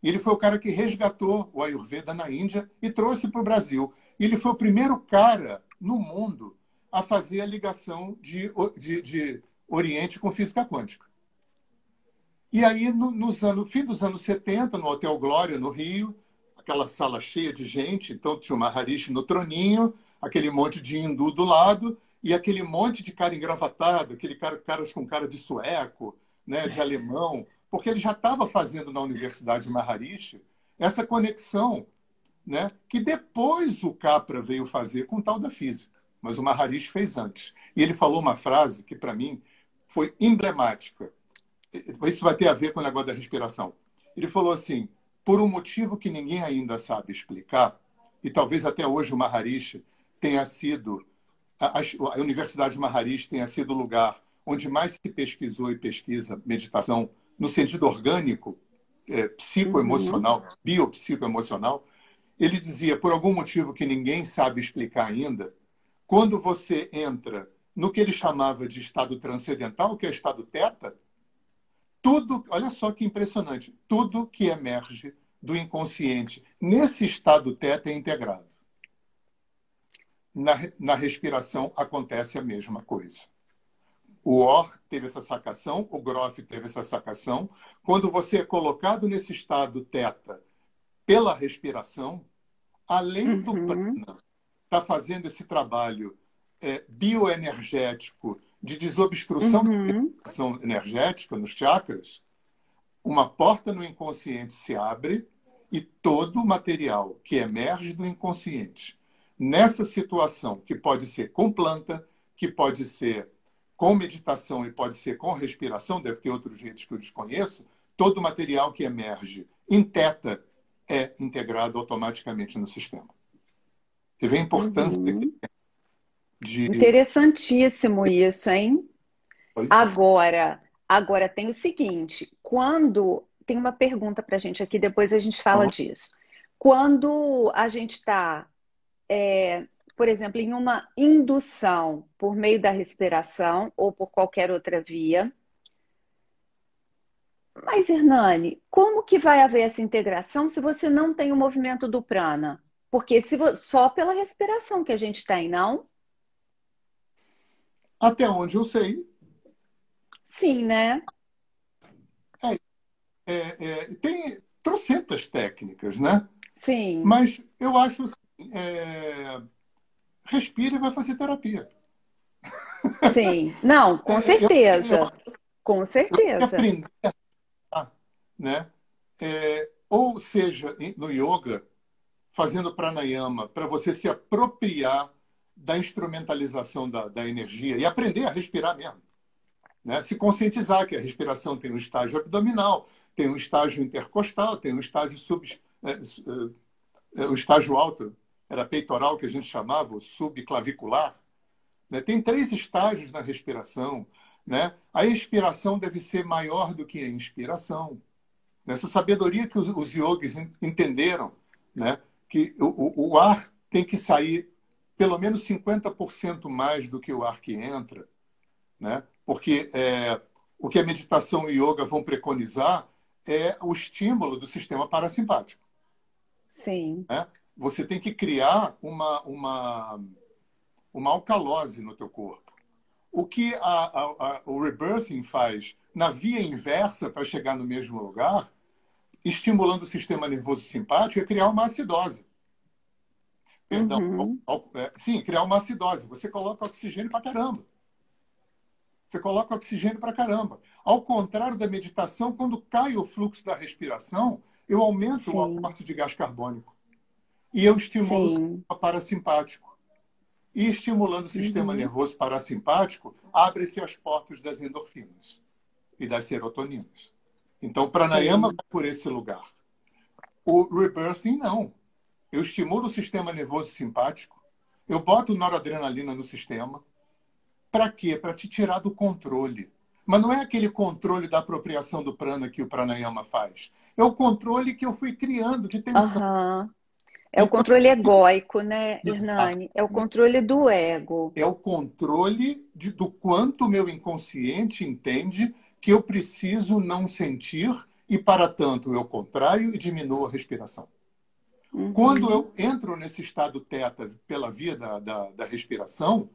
E ele foi o cara que resgatou o Ayurveda na Índia e trouxe para o Brasil. Ele foi o primeiro cara no mundo a fazer a ligação de, de, de Oriente com física quântica. E aí, no, nos anos, fim dos anos 70, no Hotel Glória, no Rio, aquela sala cheia de gente, então tinha o Maharishi no troninho, aquele monte de hindu do lado, e aquele monte de cara engravatado, aquele cara, caras com cara de sueco, né, de alemão, porque ele já estava fazendo na Universidade Maharishi essa conexão, né, que depois o Capra veio fazer com tal da física, mas o Maharishi fez antes. E ele falou uma frase que para mim foi emblemática. Isso vai ter a ver com o negócio da respiração. Ele falou assim: por um motivo que ninguém ainda sabe explicar, e talvez até hoje o Maharishi tenha sido a, a Universidade de Maharishi tenha sido o lugar onde mais se pesquisou e pesquisa meditação no sentido orgânico, é, psicoemocional, uhum. biopsicoemocional, ele dizia, por algum motivo que ninguém sabe explicar ainda, quando você entra no que ele chamava de estado transcendental, que é estado teta, tudo, olha só que impressionante, tudo que emerge do inconsciente nesse estado teta é integrado na, na respiração acontece a mesma coisa. O OR teve essa sacação, o GROF teve essa sacação. Quando você é colocado nesse estado teta pela respiração, além do uhum. prana, está fazendo esse trabalho é, bioenergético de desobstrução uhum. da energética nos chakras, uma porta no inconsciente se abre e todo o material que emerge do inconsciente nessa situação, que pode ser com planta, que pode ser com meditação e pode ser com respiração, deve ter outros jeitos que eu desconheço, todo o material que emerge em teta é integrado automaticamente no sistema. Você vê a importância uhum.
de. Interessantíssimo isso, hein? Pois é. agora, agora tem o seguinte: quando. Tem uma pergunta para a gente aqui, depois a gente fala uhum. disso. Quando a gente está é, por exemplo, em uma indução por meio da respiração ou por qualquer outra via. Mas, Hernani, como que vai haver essa integração se você não tem o movimento do prana? Porque se só pela respiração que a gente tem, não?
Até onde eu sei.
Sim, né?
É, é, é, tem trocentas técnicas, né?
Sim.
Mas eu acho é, respira e vai fazer terapia.
Sim, não, com é, certeza. Eu, eu, com certeza.
aprender, né? É, ou seja, no yoga, fazendo pranayama, para você se apropriar da instrumentalização da, da, energia e aprender a respirar mesmo. Né? Se conscientizar que a respiração tem um estágio abdominal, tem um estágio intercostal, tem um estágio sub, é, é, o estágio alto era peitoral que a gente chamava, o subclavicular. Né? Tem três estágios na respiração. Né? A expiração deve ser maior do que a inspiração. Nessa sabedoria que os, os yogis entenderam, né? Que o, o, ar tem que sair pelo menos 50% mais do que o ar que entra, né? porque é, o que a meditação e yoga vão preconizar é o estímulo do sistema parasimpático.
Sim.
Né? Você tem que criar uma, uma, uma alcalose no teu corpo. O que a, a, a, o rebirthing faz na via inversa para chegar no mesmo lugar, estimulando o sistema nervoso simpático, é criar uma acidose. Perdão. Uhum. É, sim, criar uma acidose. Você coloca oxigênio para caramba. Você coloca oxigênio para caramba. Ao contrário da meditação, quando cai o fluxo da respiração, eu aumento Sim. o aporte de gás carbônico. E eu estimulo Sim. o sistema parasimpático. E estimulando o sistema uhum. nervoso parasimpático, abre-se as portas das endorfinas e das serotoninas. Então, pranayama vai por esse lugar. O rebirthing, não. Eu estimulo o sistema nervoso simpático, eu boto noradrenalina no sistema. Para quê? Para te tirar do controle. Mas não é aquele controle da apropriação do prana que o pranayama faz. É o controle que eu fui criando de tensão.
Uhum. É o controle egóico, né, Hernani? É o controle do ego.
É o controle de, do quanto o meu inconsciente entende que eu preciso não sentir e, para tanto, eu contraio e diminuo a respiração. Uhum. Quando eu entro nesse estado teta pela via da, da, da, respiração,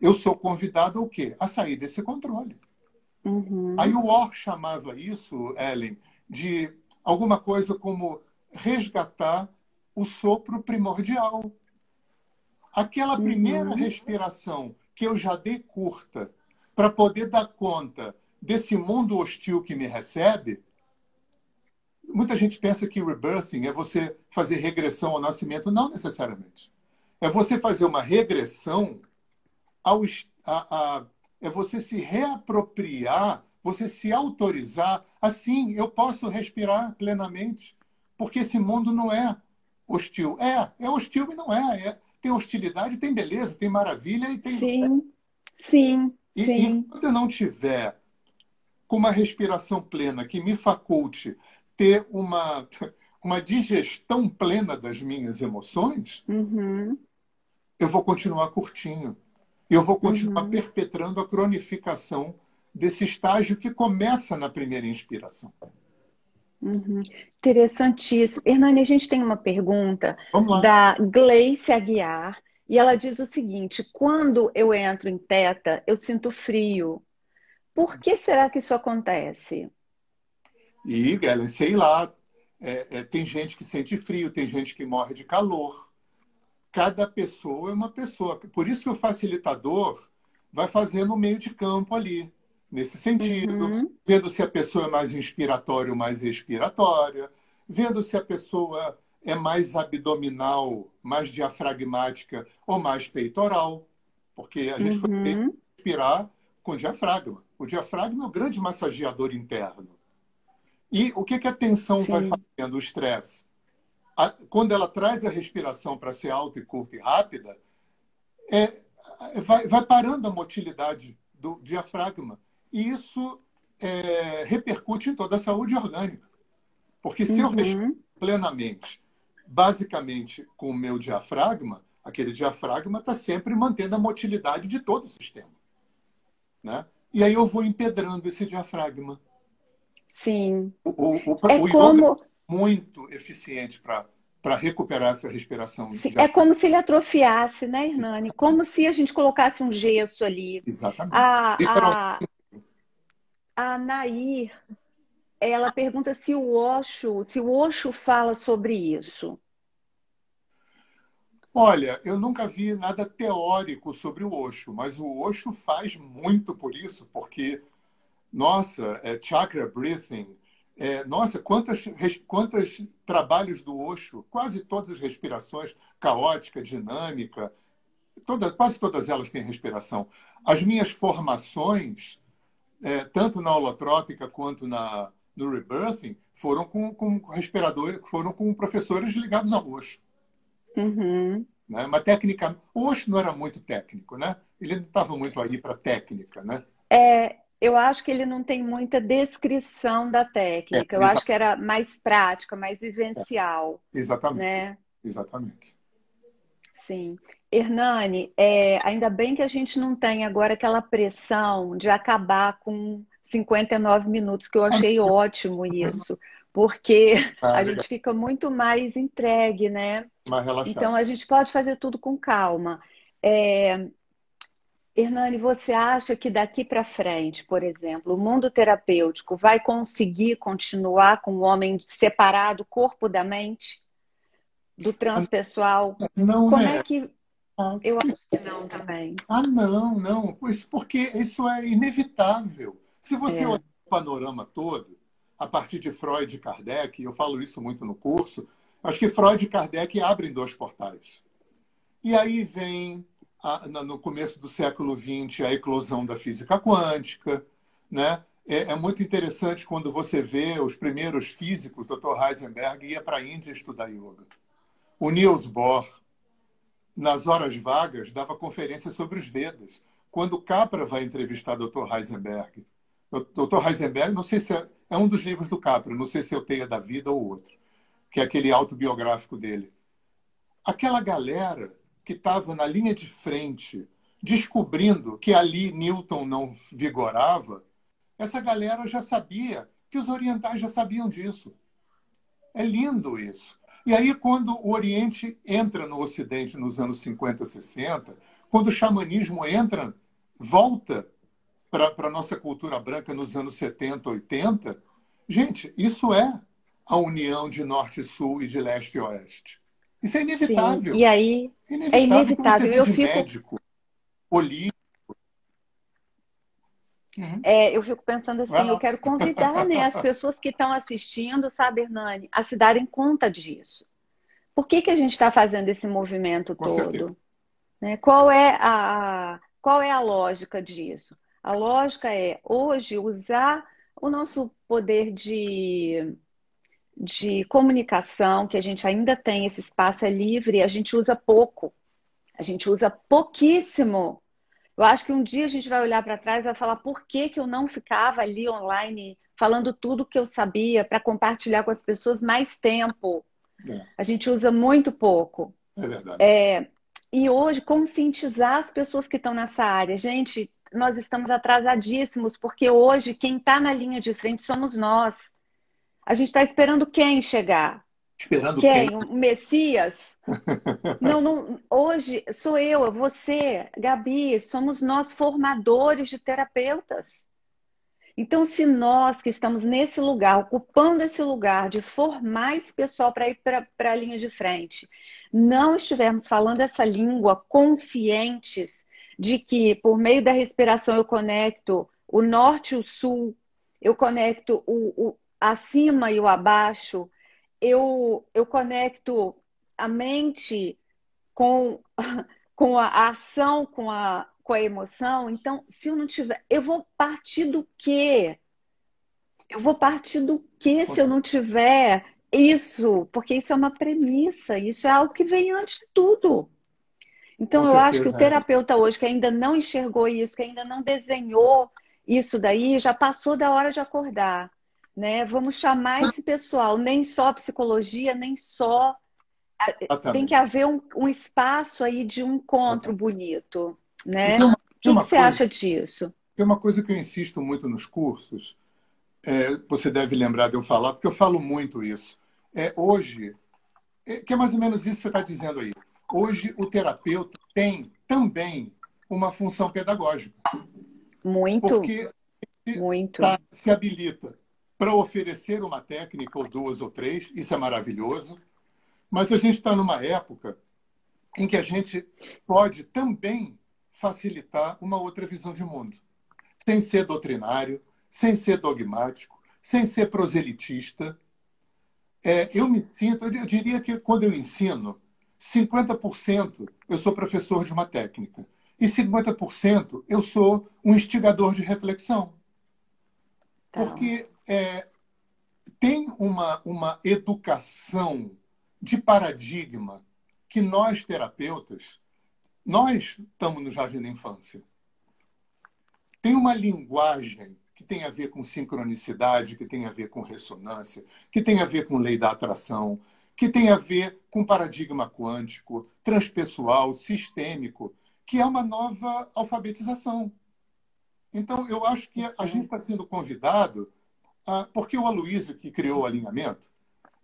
eu sou convidado ao quê? A sair desse controle. Uhum. Aí o Orr chamava isso, Ellen, de alguma coisa como resgatar o sopro primordial. Aquela uhum. primeira respiração que eu já dei curta para poder dar conta desse mundo hostil que me recebe. Muita gente pensa que rebirthing é você fazer regressão ao nascimento. Não necessariamente. É você fazer uma regressão ao. A, a, é você se reapropriar, você se autorizar. Assim, eu posso respirar plenamente, porque esse mundo não é hostil. É, é hostil e não é. é tem hostilidade, tem beleza, tem maravilha e tem.
Sim, sim.
E
sim.
enquanto eu não tiver com uma respiração plena que me faculte ter uma, uma digestão plena das minhas emoções,
uhum.
eu vou continuar curtinho. Eu vou continuar uhum. perpetrando a cronificação desse estágio que começa na primeira inspiração.
Uhum. Interessantíssimo. Hernani, a gente tem uma pergunta da Gleice Aguiar, e ela diz o seguinte: quando eu entro em teta, eu sinto frio. Por que será que isso acontece?
E, Galen, sei lá, é, é, tem gente que sente frio, tem gente que morre de calor. Cada pessoa é uma pessoa. Por isso que o facilitador vai fazer no meio de campo ali nesse sentido, uhum. vendo se a pessoa é mais inspiratória ou mais respiratória, vendo se a pessoa é mais abdominal, mais diafragmática ou mais peitoral, porque a gente uhum. foi respirar com diafragma. O diafragma é o grande massageador interno. E o que, que a tensão Sim. vai fazendo, o estresse? Quando ela traz a respiração para ser alta e curta e rápida, é, vai, vai parando a motilidade do diafragma. E isso é, repercute em toda a saúde orgânica. Porque se uhum. eu respiro plenamente, basicamente com o meu diafragma, aquele diafragma está sempre mantendo a motilidade de todo o sistema. Né? E aí eu vou empedrando esse diafragma.
Sim.
O, o, o, é o como... é muito eficiente para para recuperar essa respiração.
Sim, é como se ele atrofiasse, né, Hernani? Como se a gente colocasse um gesso ali.
Exatamente.
A, a, a Nair, ela pergunta se o Osho, se o Osho fala sobre isso.
Olha, eu nunca vi nada teórico sobre o Osho, mas o Osho faz muito por isso, porque, nossa, é chakra breathing, é, nossa, quantas, quantos trabalhos do Osho, quase todas as respirações, caótica, dinâmica, toda, quase todas elas têm respiração. As minhas formações é, tanto na holotrópica quanto na, no rebirthing, foram com, com respiradores, foram com professores ligados ao Osho.
Uhum.
Né? Mas técnica, o Osho não era muito técnico, né? Ele não estava muito aí para técnica, né?
É, eu acho que ele não tem muita descrição da técnica. É, eu acho que era mais prática, mais vivencial.
É, exatamente. Né? Exatamente.
Sim. Hernani, é, ainda bem que a gente não tem agora aquela pressão de acabar com 59 minutos, que eu achei ótimo isso, porque ah, a gente fica muito mais entregue, né?
Mais relaxado.
Então a gente pode fazer tudo com calma. É... Hernani, você acha que daqui para frente, por exemplo, o mundo terapêutico vai conseguir continuar com o homem separado, corpo da mente, do transpessoal?
Não,
Como
né?
é que eu acho que não também.
Ah, não, não. Pois porque isso é inevitável. Se você é. olhar o panorama todo, a partir de Freud e Kardec, eu falo isso muito no curso, acho que Freud e Kardec abrem dois portais. E aí vem, a, no começo do século XX, a eclosão da física quântica. Né? É, é muito interessante quando você vê os primeiros físicos, Dr. Heisenberg ia para a Índia estudar yoga. O Niels Bohr, nas horas vagas, dava conferência sobre os Vedas. Quando Capra vai entrevistar Dr. Heisenberg, Dr. Heisenberg, não sei se é, é, um dos livros do Capra, não sei se é o Teia da Vida ou outro, que é aquele autobiográfico dele. Aquela galera que estava na linha de frente, descobrindo que ali Newton não vigorava, essa galera já sabia que os orientais já sabiam disso. É lindo isso. E aí, quando o Oriente entra no Ocidente nos anos 50, 60, quando o xamanismo entra, volta para a nossa cultura branca nos anos 70, 80, gente, isso é a união de norte e sul e de leste e oeste. Isso é inevitável.
Sim. E aí, inevitável é inevitável. Eu fico...
médico, político.
Uhum. É, eu fico pensando assim, eu quero convidar né, as pessoas que estão assistindo, sabe, Hernani, a se darem conta disso. Por que, que a gente está fazendo esse movimento Com todo? Né? Qual, é a, qual é a lógica disso? A lógica é, hoje, usar o nosso poder de, de comunicação, que a gente ainda tem, esse espaço é livre, a gente usa pouco. A gente usa pouquíssimo. Eu acho que um dia a gente vai olhar para trás e vai falar por que, que eu não ficava ali online falando tudo que eu sabia para compartilhar com as pessoas mais tempo. É. A gente usa muito pouco.
É verdade.
É, e hoje, conscientizar as pessoas que estão nessa área. Gente, nós estamos atrasadíssimos, porque hoje quem está na linha de frente somos nós. A gente está esperando quem chegar?
Esperando
quem?
quem?
O Messias? não, não, hoje sou eu, você, Gabi, somos nós formadores de terapeutas. Então, se nós que estamos nesse lugar, ocupando esse lugar de formar esse pessoal para ir para a linha de frente, não estivermos falando essa língua conscientes de que por meio da respiração eu conecto o norte e o sul, eu conecto o, o acima e o abaixo, eu, eu conecto a mente com, com a ação, com a, com a emoção. Então, se eu não tiver, eu vou partir do quê? Eu vou partir do quê se eu não tiver isso? Porque isso é uma premissa, isso é algo que vem antes de tudo. Então, eu acho que o é. terapeuta hoje que ainda não enxergou isso, que ainda não desenhou isso daí, já passou da hora de acordar. Né? Vamos chamar esse pessoal, nem só psicologia, nem só. Exatamente. Tem que haver um, um, espaço aí de um encontro bonito. Né? o que, que você coisa, acha disso?
Tem uma coisa que eu insisto muito nos cursos, é, você deve lembrar de eu falar, porque eu falo muito isso. É, hoje, é, que é mais ou menos isso que você está dizendo aí hoje o terapeuta tem também uma função pedagógica.
Muito.
Porque
muito.
Tá, se habilita para oferecer uma técnica ou duas ou três, isso é maravilhoso. Mas a gente está numa época em que a gente pode também facilitar uma outra visão de mundo, sem ser doutrinário, sem ser dogmático, sem ser proselitista. É, eu me sinto, eu diria que quando eu ensino, 50% eu sou professor de uma técnica e 50% eu sou um instigador de reflexão. Tá. Porque é, tem uma, uma educação de paradigma que nós, terapeutas, nós estamos no jardim da infância. Tem uma linguagem que tem a ver com sincronicidade, que tem a ver com ressonância, que tem a ver com lei da atração, que tem a ver com paradigma quântico, transpessoal, sistêmico, que é uma nova alfabetização. Então, eu acho que a gente está sendo convidado, a, porque o Aloysio, que criou o alinhamento,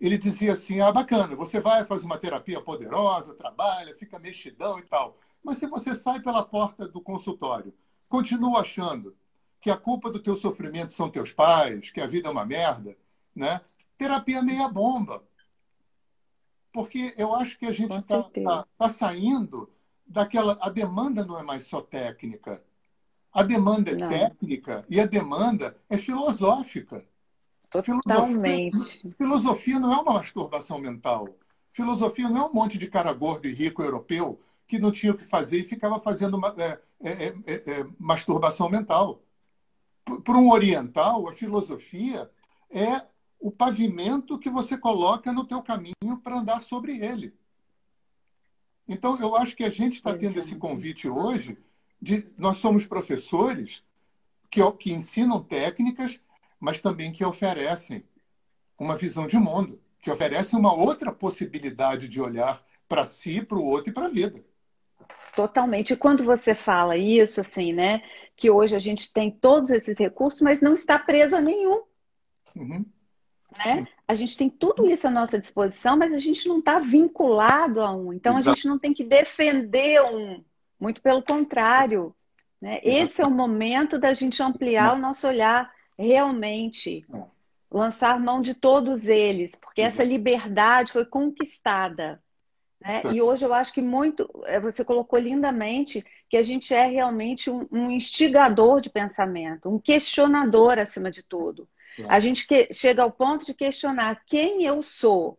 ele dizia assim: ah, bacana, você vai fazer uma terapia poderosa, trabalha, fica mexidão e tal. Mas se você sai pela porta do consultório, continua achando que a culpa do teu sofrimento são teus pais, que a vida é uma merda, né? Terapia meia bomba. Porque eu acho que a gente está tá, tá saindo daquela. A demanda não é mais só técnica. A demanda é não. técnica e a demanda é filosófica.
Totalmente.
Filosofia, filosofia não é uma masturbação mental. Filosofia não é um monte de cara gordo e rico europeu que não tinha o que fazer e ficava fazendo uma, é, é, é, é masturbação mental. Para um oriental, a filosofia é o pavimento que você coloca no teu caminho para andar sobre ele. Então, eu acho que a gente está tendo esse convite hoje de nós somos professores que, que ensinam técnicas, mas também que oferecem uma visão de mundo, que oferecem uma outra possibilidade de olhar para si, para o outro e para a vida.
Totalmente. E quando você fala isso, assim, né? Que hoje a gente tem todos esses recursos, mas não está preso a nenhum. Uhum. Né? A gente tem tudo isso à nossa disposição, mas a gente não está vinculado a um. Então Exato. a gente não tem que defender um. Muito pelo contrário. Né? Esse é o momento da gente ampliar o nosso olhar realmente. Lançar mão de todos eles, porque essa liberdade foi conquistada. Né? E hoje eu acho que muito, é, você colocou lindamente que a gente é realmente um, um instigador de pensamento, um questionador acima de tudo. Claro. A gente que, chega ao ponto de questionar quem eu sou.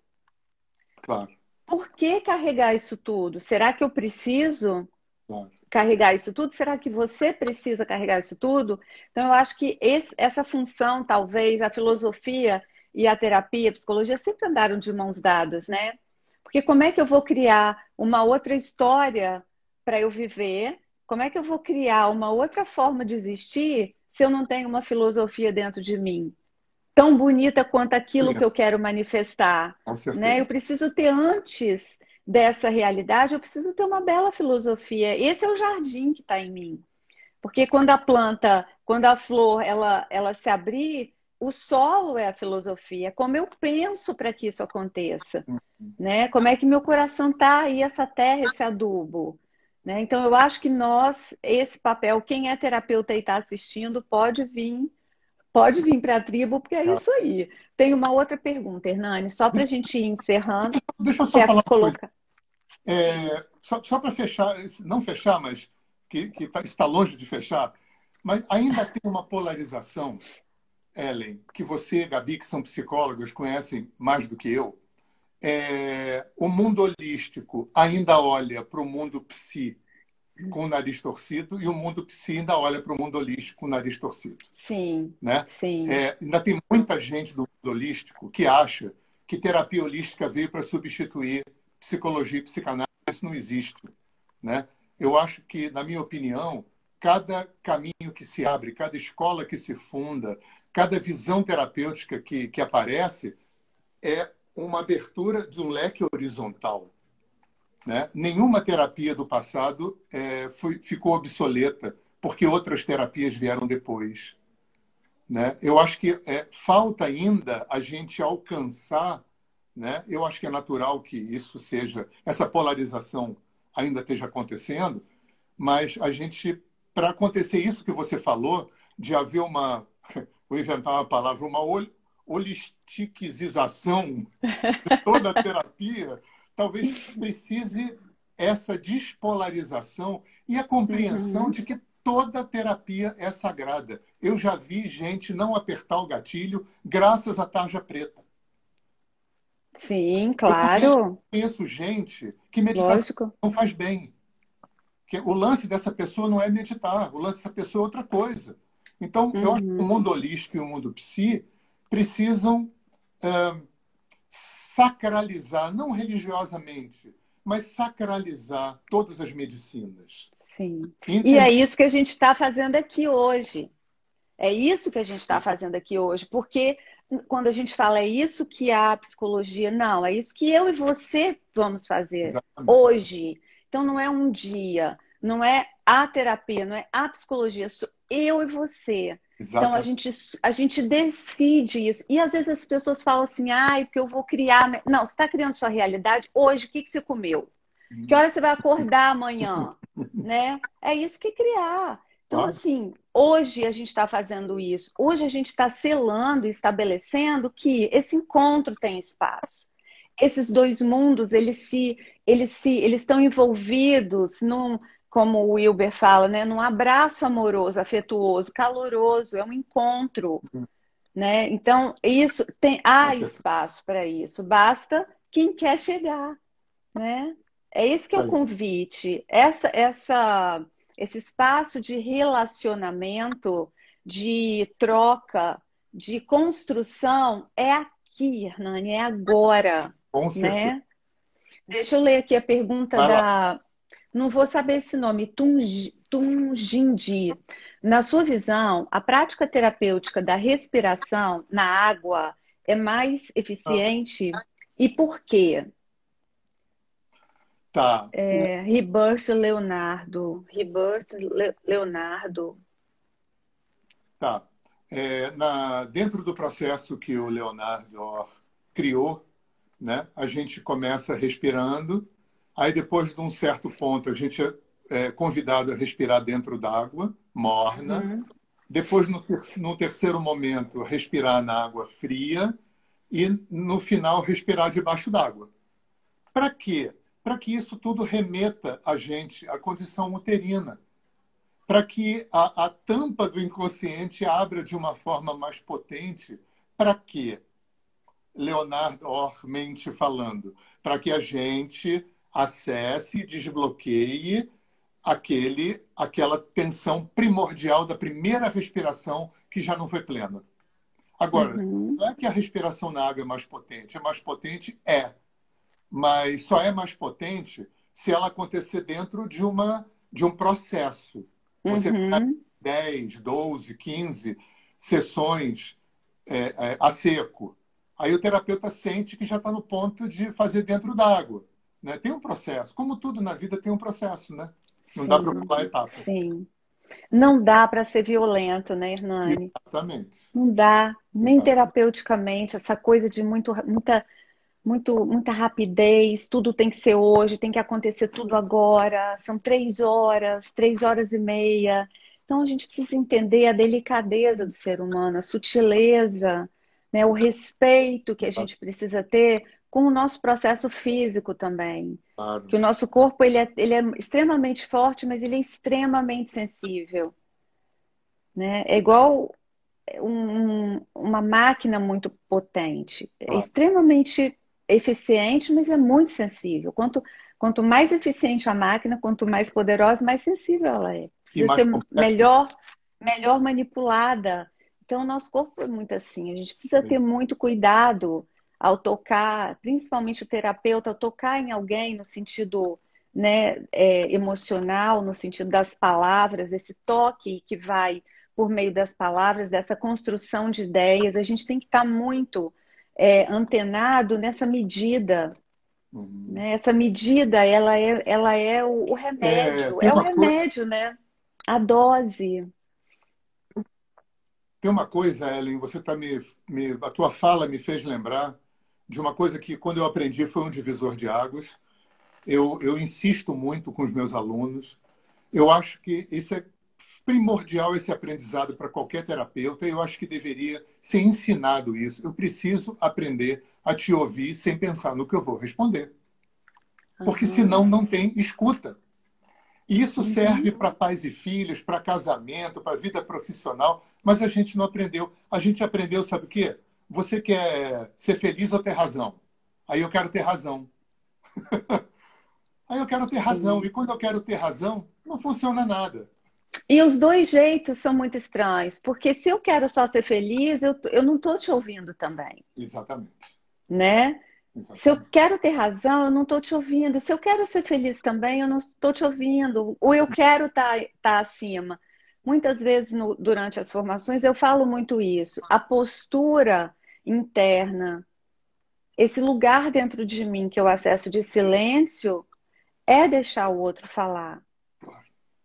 Claro.
Por que carregar isso tudo? Será que eu preciso claro. carregar isso tudo? Será que você precisa carregar isso tudo? Então, eu acho que esse, essa função, talvez, a filosofia e a terapia, a psicologia sempre andaram de mãos dadas, né? Porque como é que eu vou criar uma outra história para eu viver? Como é que eu vou criar uma outra forma de existir se eu não tenho uma filosofia dentro de mim? Tão bonita quanto aquilo que eu quero manifestar. Né? Eu preciso ter antes dessa realidade, eu preciso ter uma bela filosofia. Esse é o jardim que está em mim. Porque quando a planta, quando a flor, ela, ela se abrir, o solo é a filosofia, como eu penso para que isso aconteça, né? Como é que meu coração tá aí essa terra, esse adubo, né? Então eu acho que nós esse papel, quem é terapeuta e está assistindo, pode vir, pode vir para a tribo, porque é tá. isso aí. Tem uma outra pergunta, Hernani, só para a gente ir encerrando.
Deixa eu só falar colocar. É, só, só para fechar, não fechar, mas que, que tá, está longe de fechar, mas ainda tem uma polarização Ellen, que você, Gabi, que são psicólogas, conhecem mais do que eu, é, o mundo holístico ainda olha para o mundo psi com o nariz torcido e o mundo psi ainda olha para o mundo holístico com o nariz torcido.
Sim.
Né?
sim.
É, ainda tem muita gente do mundo holístico que acha que terapia holística veio para substituir psicologia e psicanálise. Isso não existe. Né? Eu acho que, na minha opinião, cada caminho que se abre, cada escola que se funda, cada visão terapêutica que, que aparece é uma abertura de um leque horizontal. Né? Nenhuma terapia do passado é, foi, ficou obsoleta porque outras terapias vieram depois. Né? Eu acho que é, falta ainda a gente alcançar, né? eu acho que é natural que isso seja, essa polarização ainda esteja acontecendo, mas a gente, para acontecer isso que você falou, de haver uma vou inventar uma palavra, uma holistiquização de toda a terapia, talvez precise essa despolarização e a compreensão uhum. de que toda terapia é sagrada. Eu já vi gente não apertar o gatilho graças à tarja preta.
Sim, claro.
Eu conheço, conheço gente que meditação Lógico. não faz bem. Que o lance dessa pessoa não é meditar, o lance dessa pessoa é outra coisa. Então, uhum. eu acho que o uhum. mundo holístico e o mundo psi precisam é, sacralizar, não religiosamente, mas sacralizar todas as medicinas.
Sim. E é isso que a gente está fazendo aqui hoje. É isso que a gente está fazendo aqui hoje, porque quando a gente fala é isso que a psicologia, não, é isso que eu e você vamos fazer Exatamente. hoje. Então não é um dia, não é a terapia, não é a psicologia. eu e você. Exatamente. Então a gente, a gente decide isso. E às vezes as pessoas falam assim, ai, porque eu vou criar. Não, você está criando sua realidade. Hoje, o que, que você comeu? Que hora você vai acordar amanhã? né? É isso que é criar. Então, assim, hoje a gente está fazendo isso. Hoje a gente está selando e estabelecendo que esse encontro tem espaço. Esses dois mundos, eles se, eles se, eles estão envolvidos num, como o Wilber fala, né, num abraço amoroso, afetuoso, caloroso, é um encontro, uhum. né? Então, isso tem há espaço para isso. Basta quem quer chegar, né? É esse que é o convite. Essa essa esse espaço de relacionamento, de troca, de construção é aqui, Hernani, é agora. Com né? Deixa eu ler aqui a pergunta Vai da. Lá. Não vou saber esse nome, Tunjindi. Na sua visão, a prática terapêutica da respiração na água é mais eficiente? Ah. E por quê?
Tá.
É, Rebirth Leonardo. Rebirth Leonardo.
Tá. É, na, dentro do processo que o Leonardo criou, né, a gente começa respirando, aí depois de um certo ponto a gente é, é convidado a respirar dentro d'água, morna. Uhum. Depois, no, ter no terceiro momento, respirar na água fria e, no final, respirar debaixo d'água. Para quê? para que isso tudo remeta a gente à condição uterina, para que a, a, tampa do inconsciente abra de uma forma mais potente. Para quê? Leonardo Ormente falando, para que a gente acesse e desbloqueie aquele, aquela tensão primordial da primeira respiração que já não foi plena. Agora, uhum. não é que a respiração na água é mais potente, é mais potente? É mas só é mais potente se ela acontecer dentro de, uma, de um processo. Você uhum. 10, 12, 15 sessões é, é, a seco. Aí o terapeuta sente que já está no ponto de fazer dentro d'água. Né? Tem um processo. Como tudo na vida tem um processo, né? Não Sim. dá para pular etapa.
Sim. Não dá para ser violento, né, Hernani?
Exatamente.
Não dá, nem Exatamente. terapeuticamente, essa coisa de muito, muita muito, muita rapidez, tudo tem que ser hoje, tem que acontecer tudo agora, são três horas, três horas e meia. Então a gente precisa entender a delicadeza do ser humano, a sutileza, né, o respeito que a gente precisa ter com o nosso processo físico também. Claro. Que o nosso corpo ele é, ele é extremamente forte, mas ele é extremamente sensível. Né? É igual um, uma máquina muito potente, é extremamente eficiente, mas é muito sensível. Quanto, quanto mais eficiente a máquina, quanto mais poderosa, mais sensível ela é. Precisa ser melhor, melhor manipulada. Então, o nosso corpo é muito assim. A gente precisa ter muito cuidado ao tocar, principalmente o terapeuta, ao tocar em alguém no sentido né, é, emocional, no sentido das palavras, esse toque que vai por meio das palavras, dessa construção de ideias. A gente tem que estar muito é, antenado nessa medida. Uhum. Né? Essa medida, ela é, ela é o, o remédio. É, é o remédio, coisa... né? A dose.
Tem uma coisa, Ellen, você tá me, me, a tua fala me fez lembrar de uma coisa que quando eu aprendi foi um divisor de águas. Eu, eu insisto muito com os meus alunos. Eu acho que isso é primordial esse aprendizado para qualquer terapeuta e eu acho que deveria ser ensinado isso. Eu preciso aprender a te ouvir sem pensar no que eu vou responder. Porque uhum. senão não tem escuta. E isso uhum. serve para pais e filhos, para casamento, para vida profissional, mas a gente não aprendeu. A gente aprendeu, sabe o quê? Você quer ser feliz ou ter razão? Aí eu quero ter razão. Aí eu quero ter razão. E quando eu quero ter razão, não funciona nada.
E os dois jeitos são muito estranhos, porque se eu quero só ser feliz, eu, eu não estou te ouvindo também.
Exatamente.
Né? Exatamente. Se eu quero ter razão, eu não estou te ouvindo. Se eu quero ser feliz também, eu não estou te ouvindo. Ou eu quero estar tá, tá acima. Muitas vezes no, durante as formações eu falo muito isso. A postura interna, esse lugar dentro de mim que eu acesso de silêncio, é deixar o outro falar.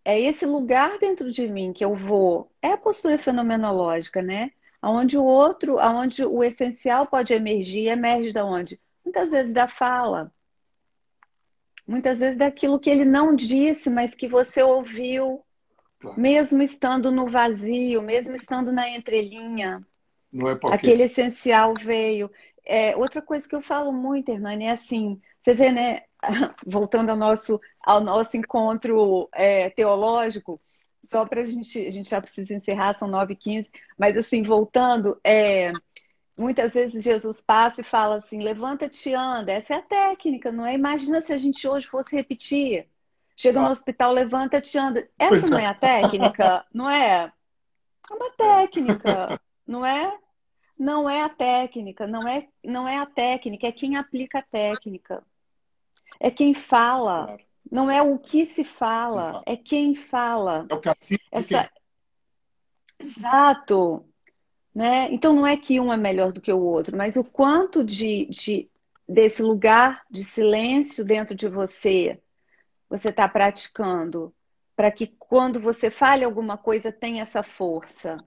é esse lugar dentro de mim que eu vou. É a postura fenomenológica, né? Onde o outro, aonde o essencial pode emergir, emerge da onde? Muitas vezes da fala. Muitas vezes daquilo que ele não disse, mas que você ouviu, claro. mesmo estando no vazio, mesmo estando na entrelinha.
Não é porque...
Aquele essencial veio. É, outra coisa que eu falo muito, Hernani, é assim, você vê, né, voltando ao nosso, ao nosso encontro é, teológico, só para a gente, a gente já precisa encerrar, são 9h15, mas assim, voltando, é, muitas vezes Jesus passa e fala assim, levanta-te anda, essa é a técnica, não é? Imagina se a gente hoje fosse repetir, chega no hospital, levanta-te anda, essa não é a técnica, não é? É uma técnica, não é? Não é a técnica, não é, não é a técnica, é quem aplica a técnica. É quem fala. Claro. Não é o que se fala, fala, é quem fala.
É o cacique Essa...
quem... Exato. Né? Então não é que um é melhor do que o outro, mas o quanto de, de desse lugar de silêncio dentro de você você está praticando para que quando você fale alguma coisa tenha essa força.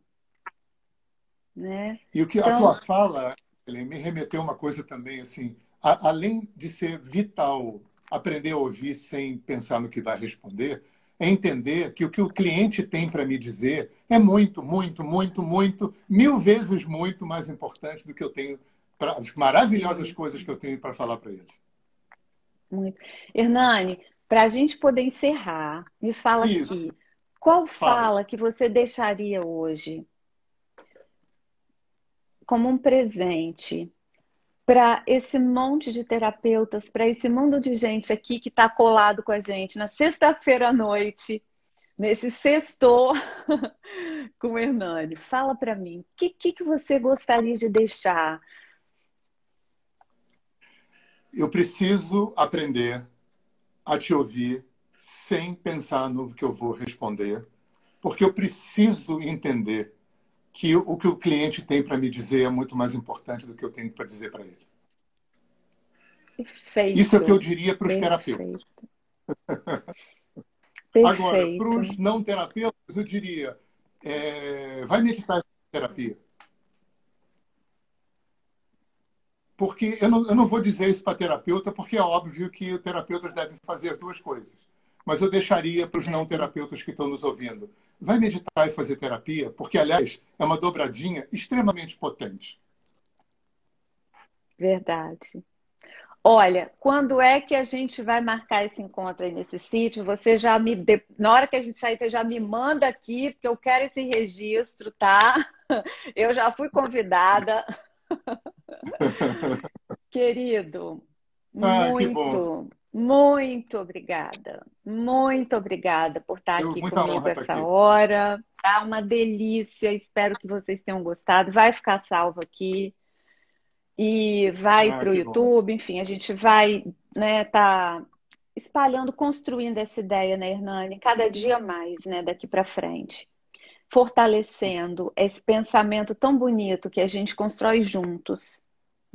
Né?
E o que então... a tua fala me remeteu uma coisa também assim, a, além de ser vital aprender a ouvir sem pensar no que vai responder, é entender que o que o cliente tem para me dizer é muito, muito, muito, muito, mil vezes muito mais importante do que eu tenho, pra, as maravilhosas coisas que eu tenho para falar para ele.
Muito. Hernani, para a gente poder encerrar, me fala Isso. aqui, qual fala, fala que você deixaria hoje como um presente para esse monte de terapeutas, para esse mundo de gente aqui que está colado com a gente na sexta-feira à noite, nesse sexto com o Hernani. Fala para mim, o que, que, que você gostaria de deixar?
Eu preciso aprender a te ouvir sem pensar no que eu vou responder, porque eu preciso entender que o que o cliente tem para me dizer é muito mais importante do que eu tenho para dizer para ele.
Perfeito.
Isso é o que eu diria para os terapeutas. Agora, para os não terapeutas, eu diria: é, vai meditar em terapia. Porque eu não, eu não vou dizer isso para terapeuta, porque é óbvio que terapeutas devem fazer as duas coisas. Mas eu deixaria para os não terapeutas que estão nos ouvindo vai meditar e fazer terapia, porque, aliás, é uma dobradinha extremamente potente.
Verdade. Olha, quando é que a gente vai marcar esse encontro aí nesse sítio? Você já me. Na hora que a gente sair, você já me manda aqui, porque eu quero esse registro, tá? Eu já fui convidada. Querido, ah, muito, muito obrigada. Muito obrigada por estar aqui comigo essa aqui. hora. Tá uma delícia. Espero que vocês tenham gostado. Vai ficar salvo aqui. E vai ah, para o YouTube, bom. enfim, a gente vai né, tá espalhando, construindo essa ideia, né, Hernani, cada dia mais, né, daqui para frente. Fortalecendo esse pensamento tão bonito que a gente constrói juntos,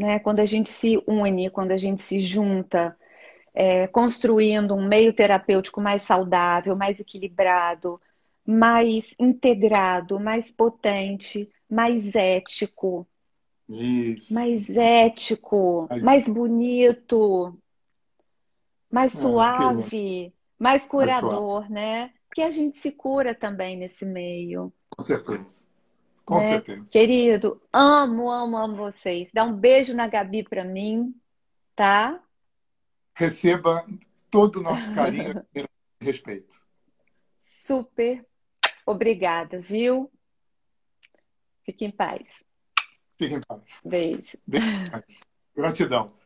né? Quando a gente se une, quando a gente se junta, é, construindo um meio terapêutico mais saudável, mais equilibrado, mais integrado, mais potente, mais ético.
Isso.
Mais ético, mais, mais bonito, mais ah, suave, mais curador, mais né? Que a gente se cura também nesse meio.
Com certeza. Com né? certeza.
Querido, amo, amo, amo vocês. Dá um beijo na Gabi para mim, tá?
receba todo o nosso carinho e respeito.
Super obrigada, viu? Fique em paz.
Fique em paz.
Beijo.
Beijo. Gratidão.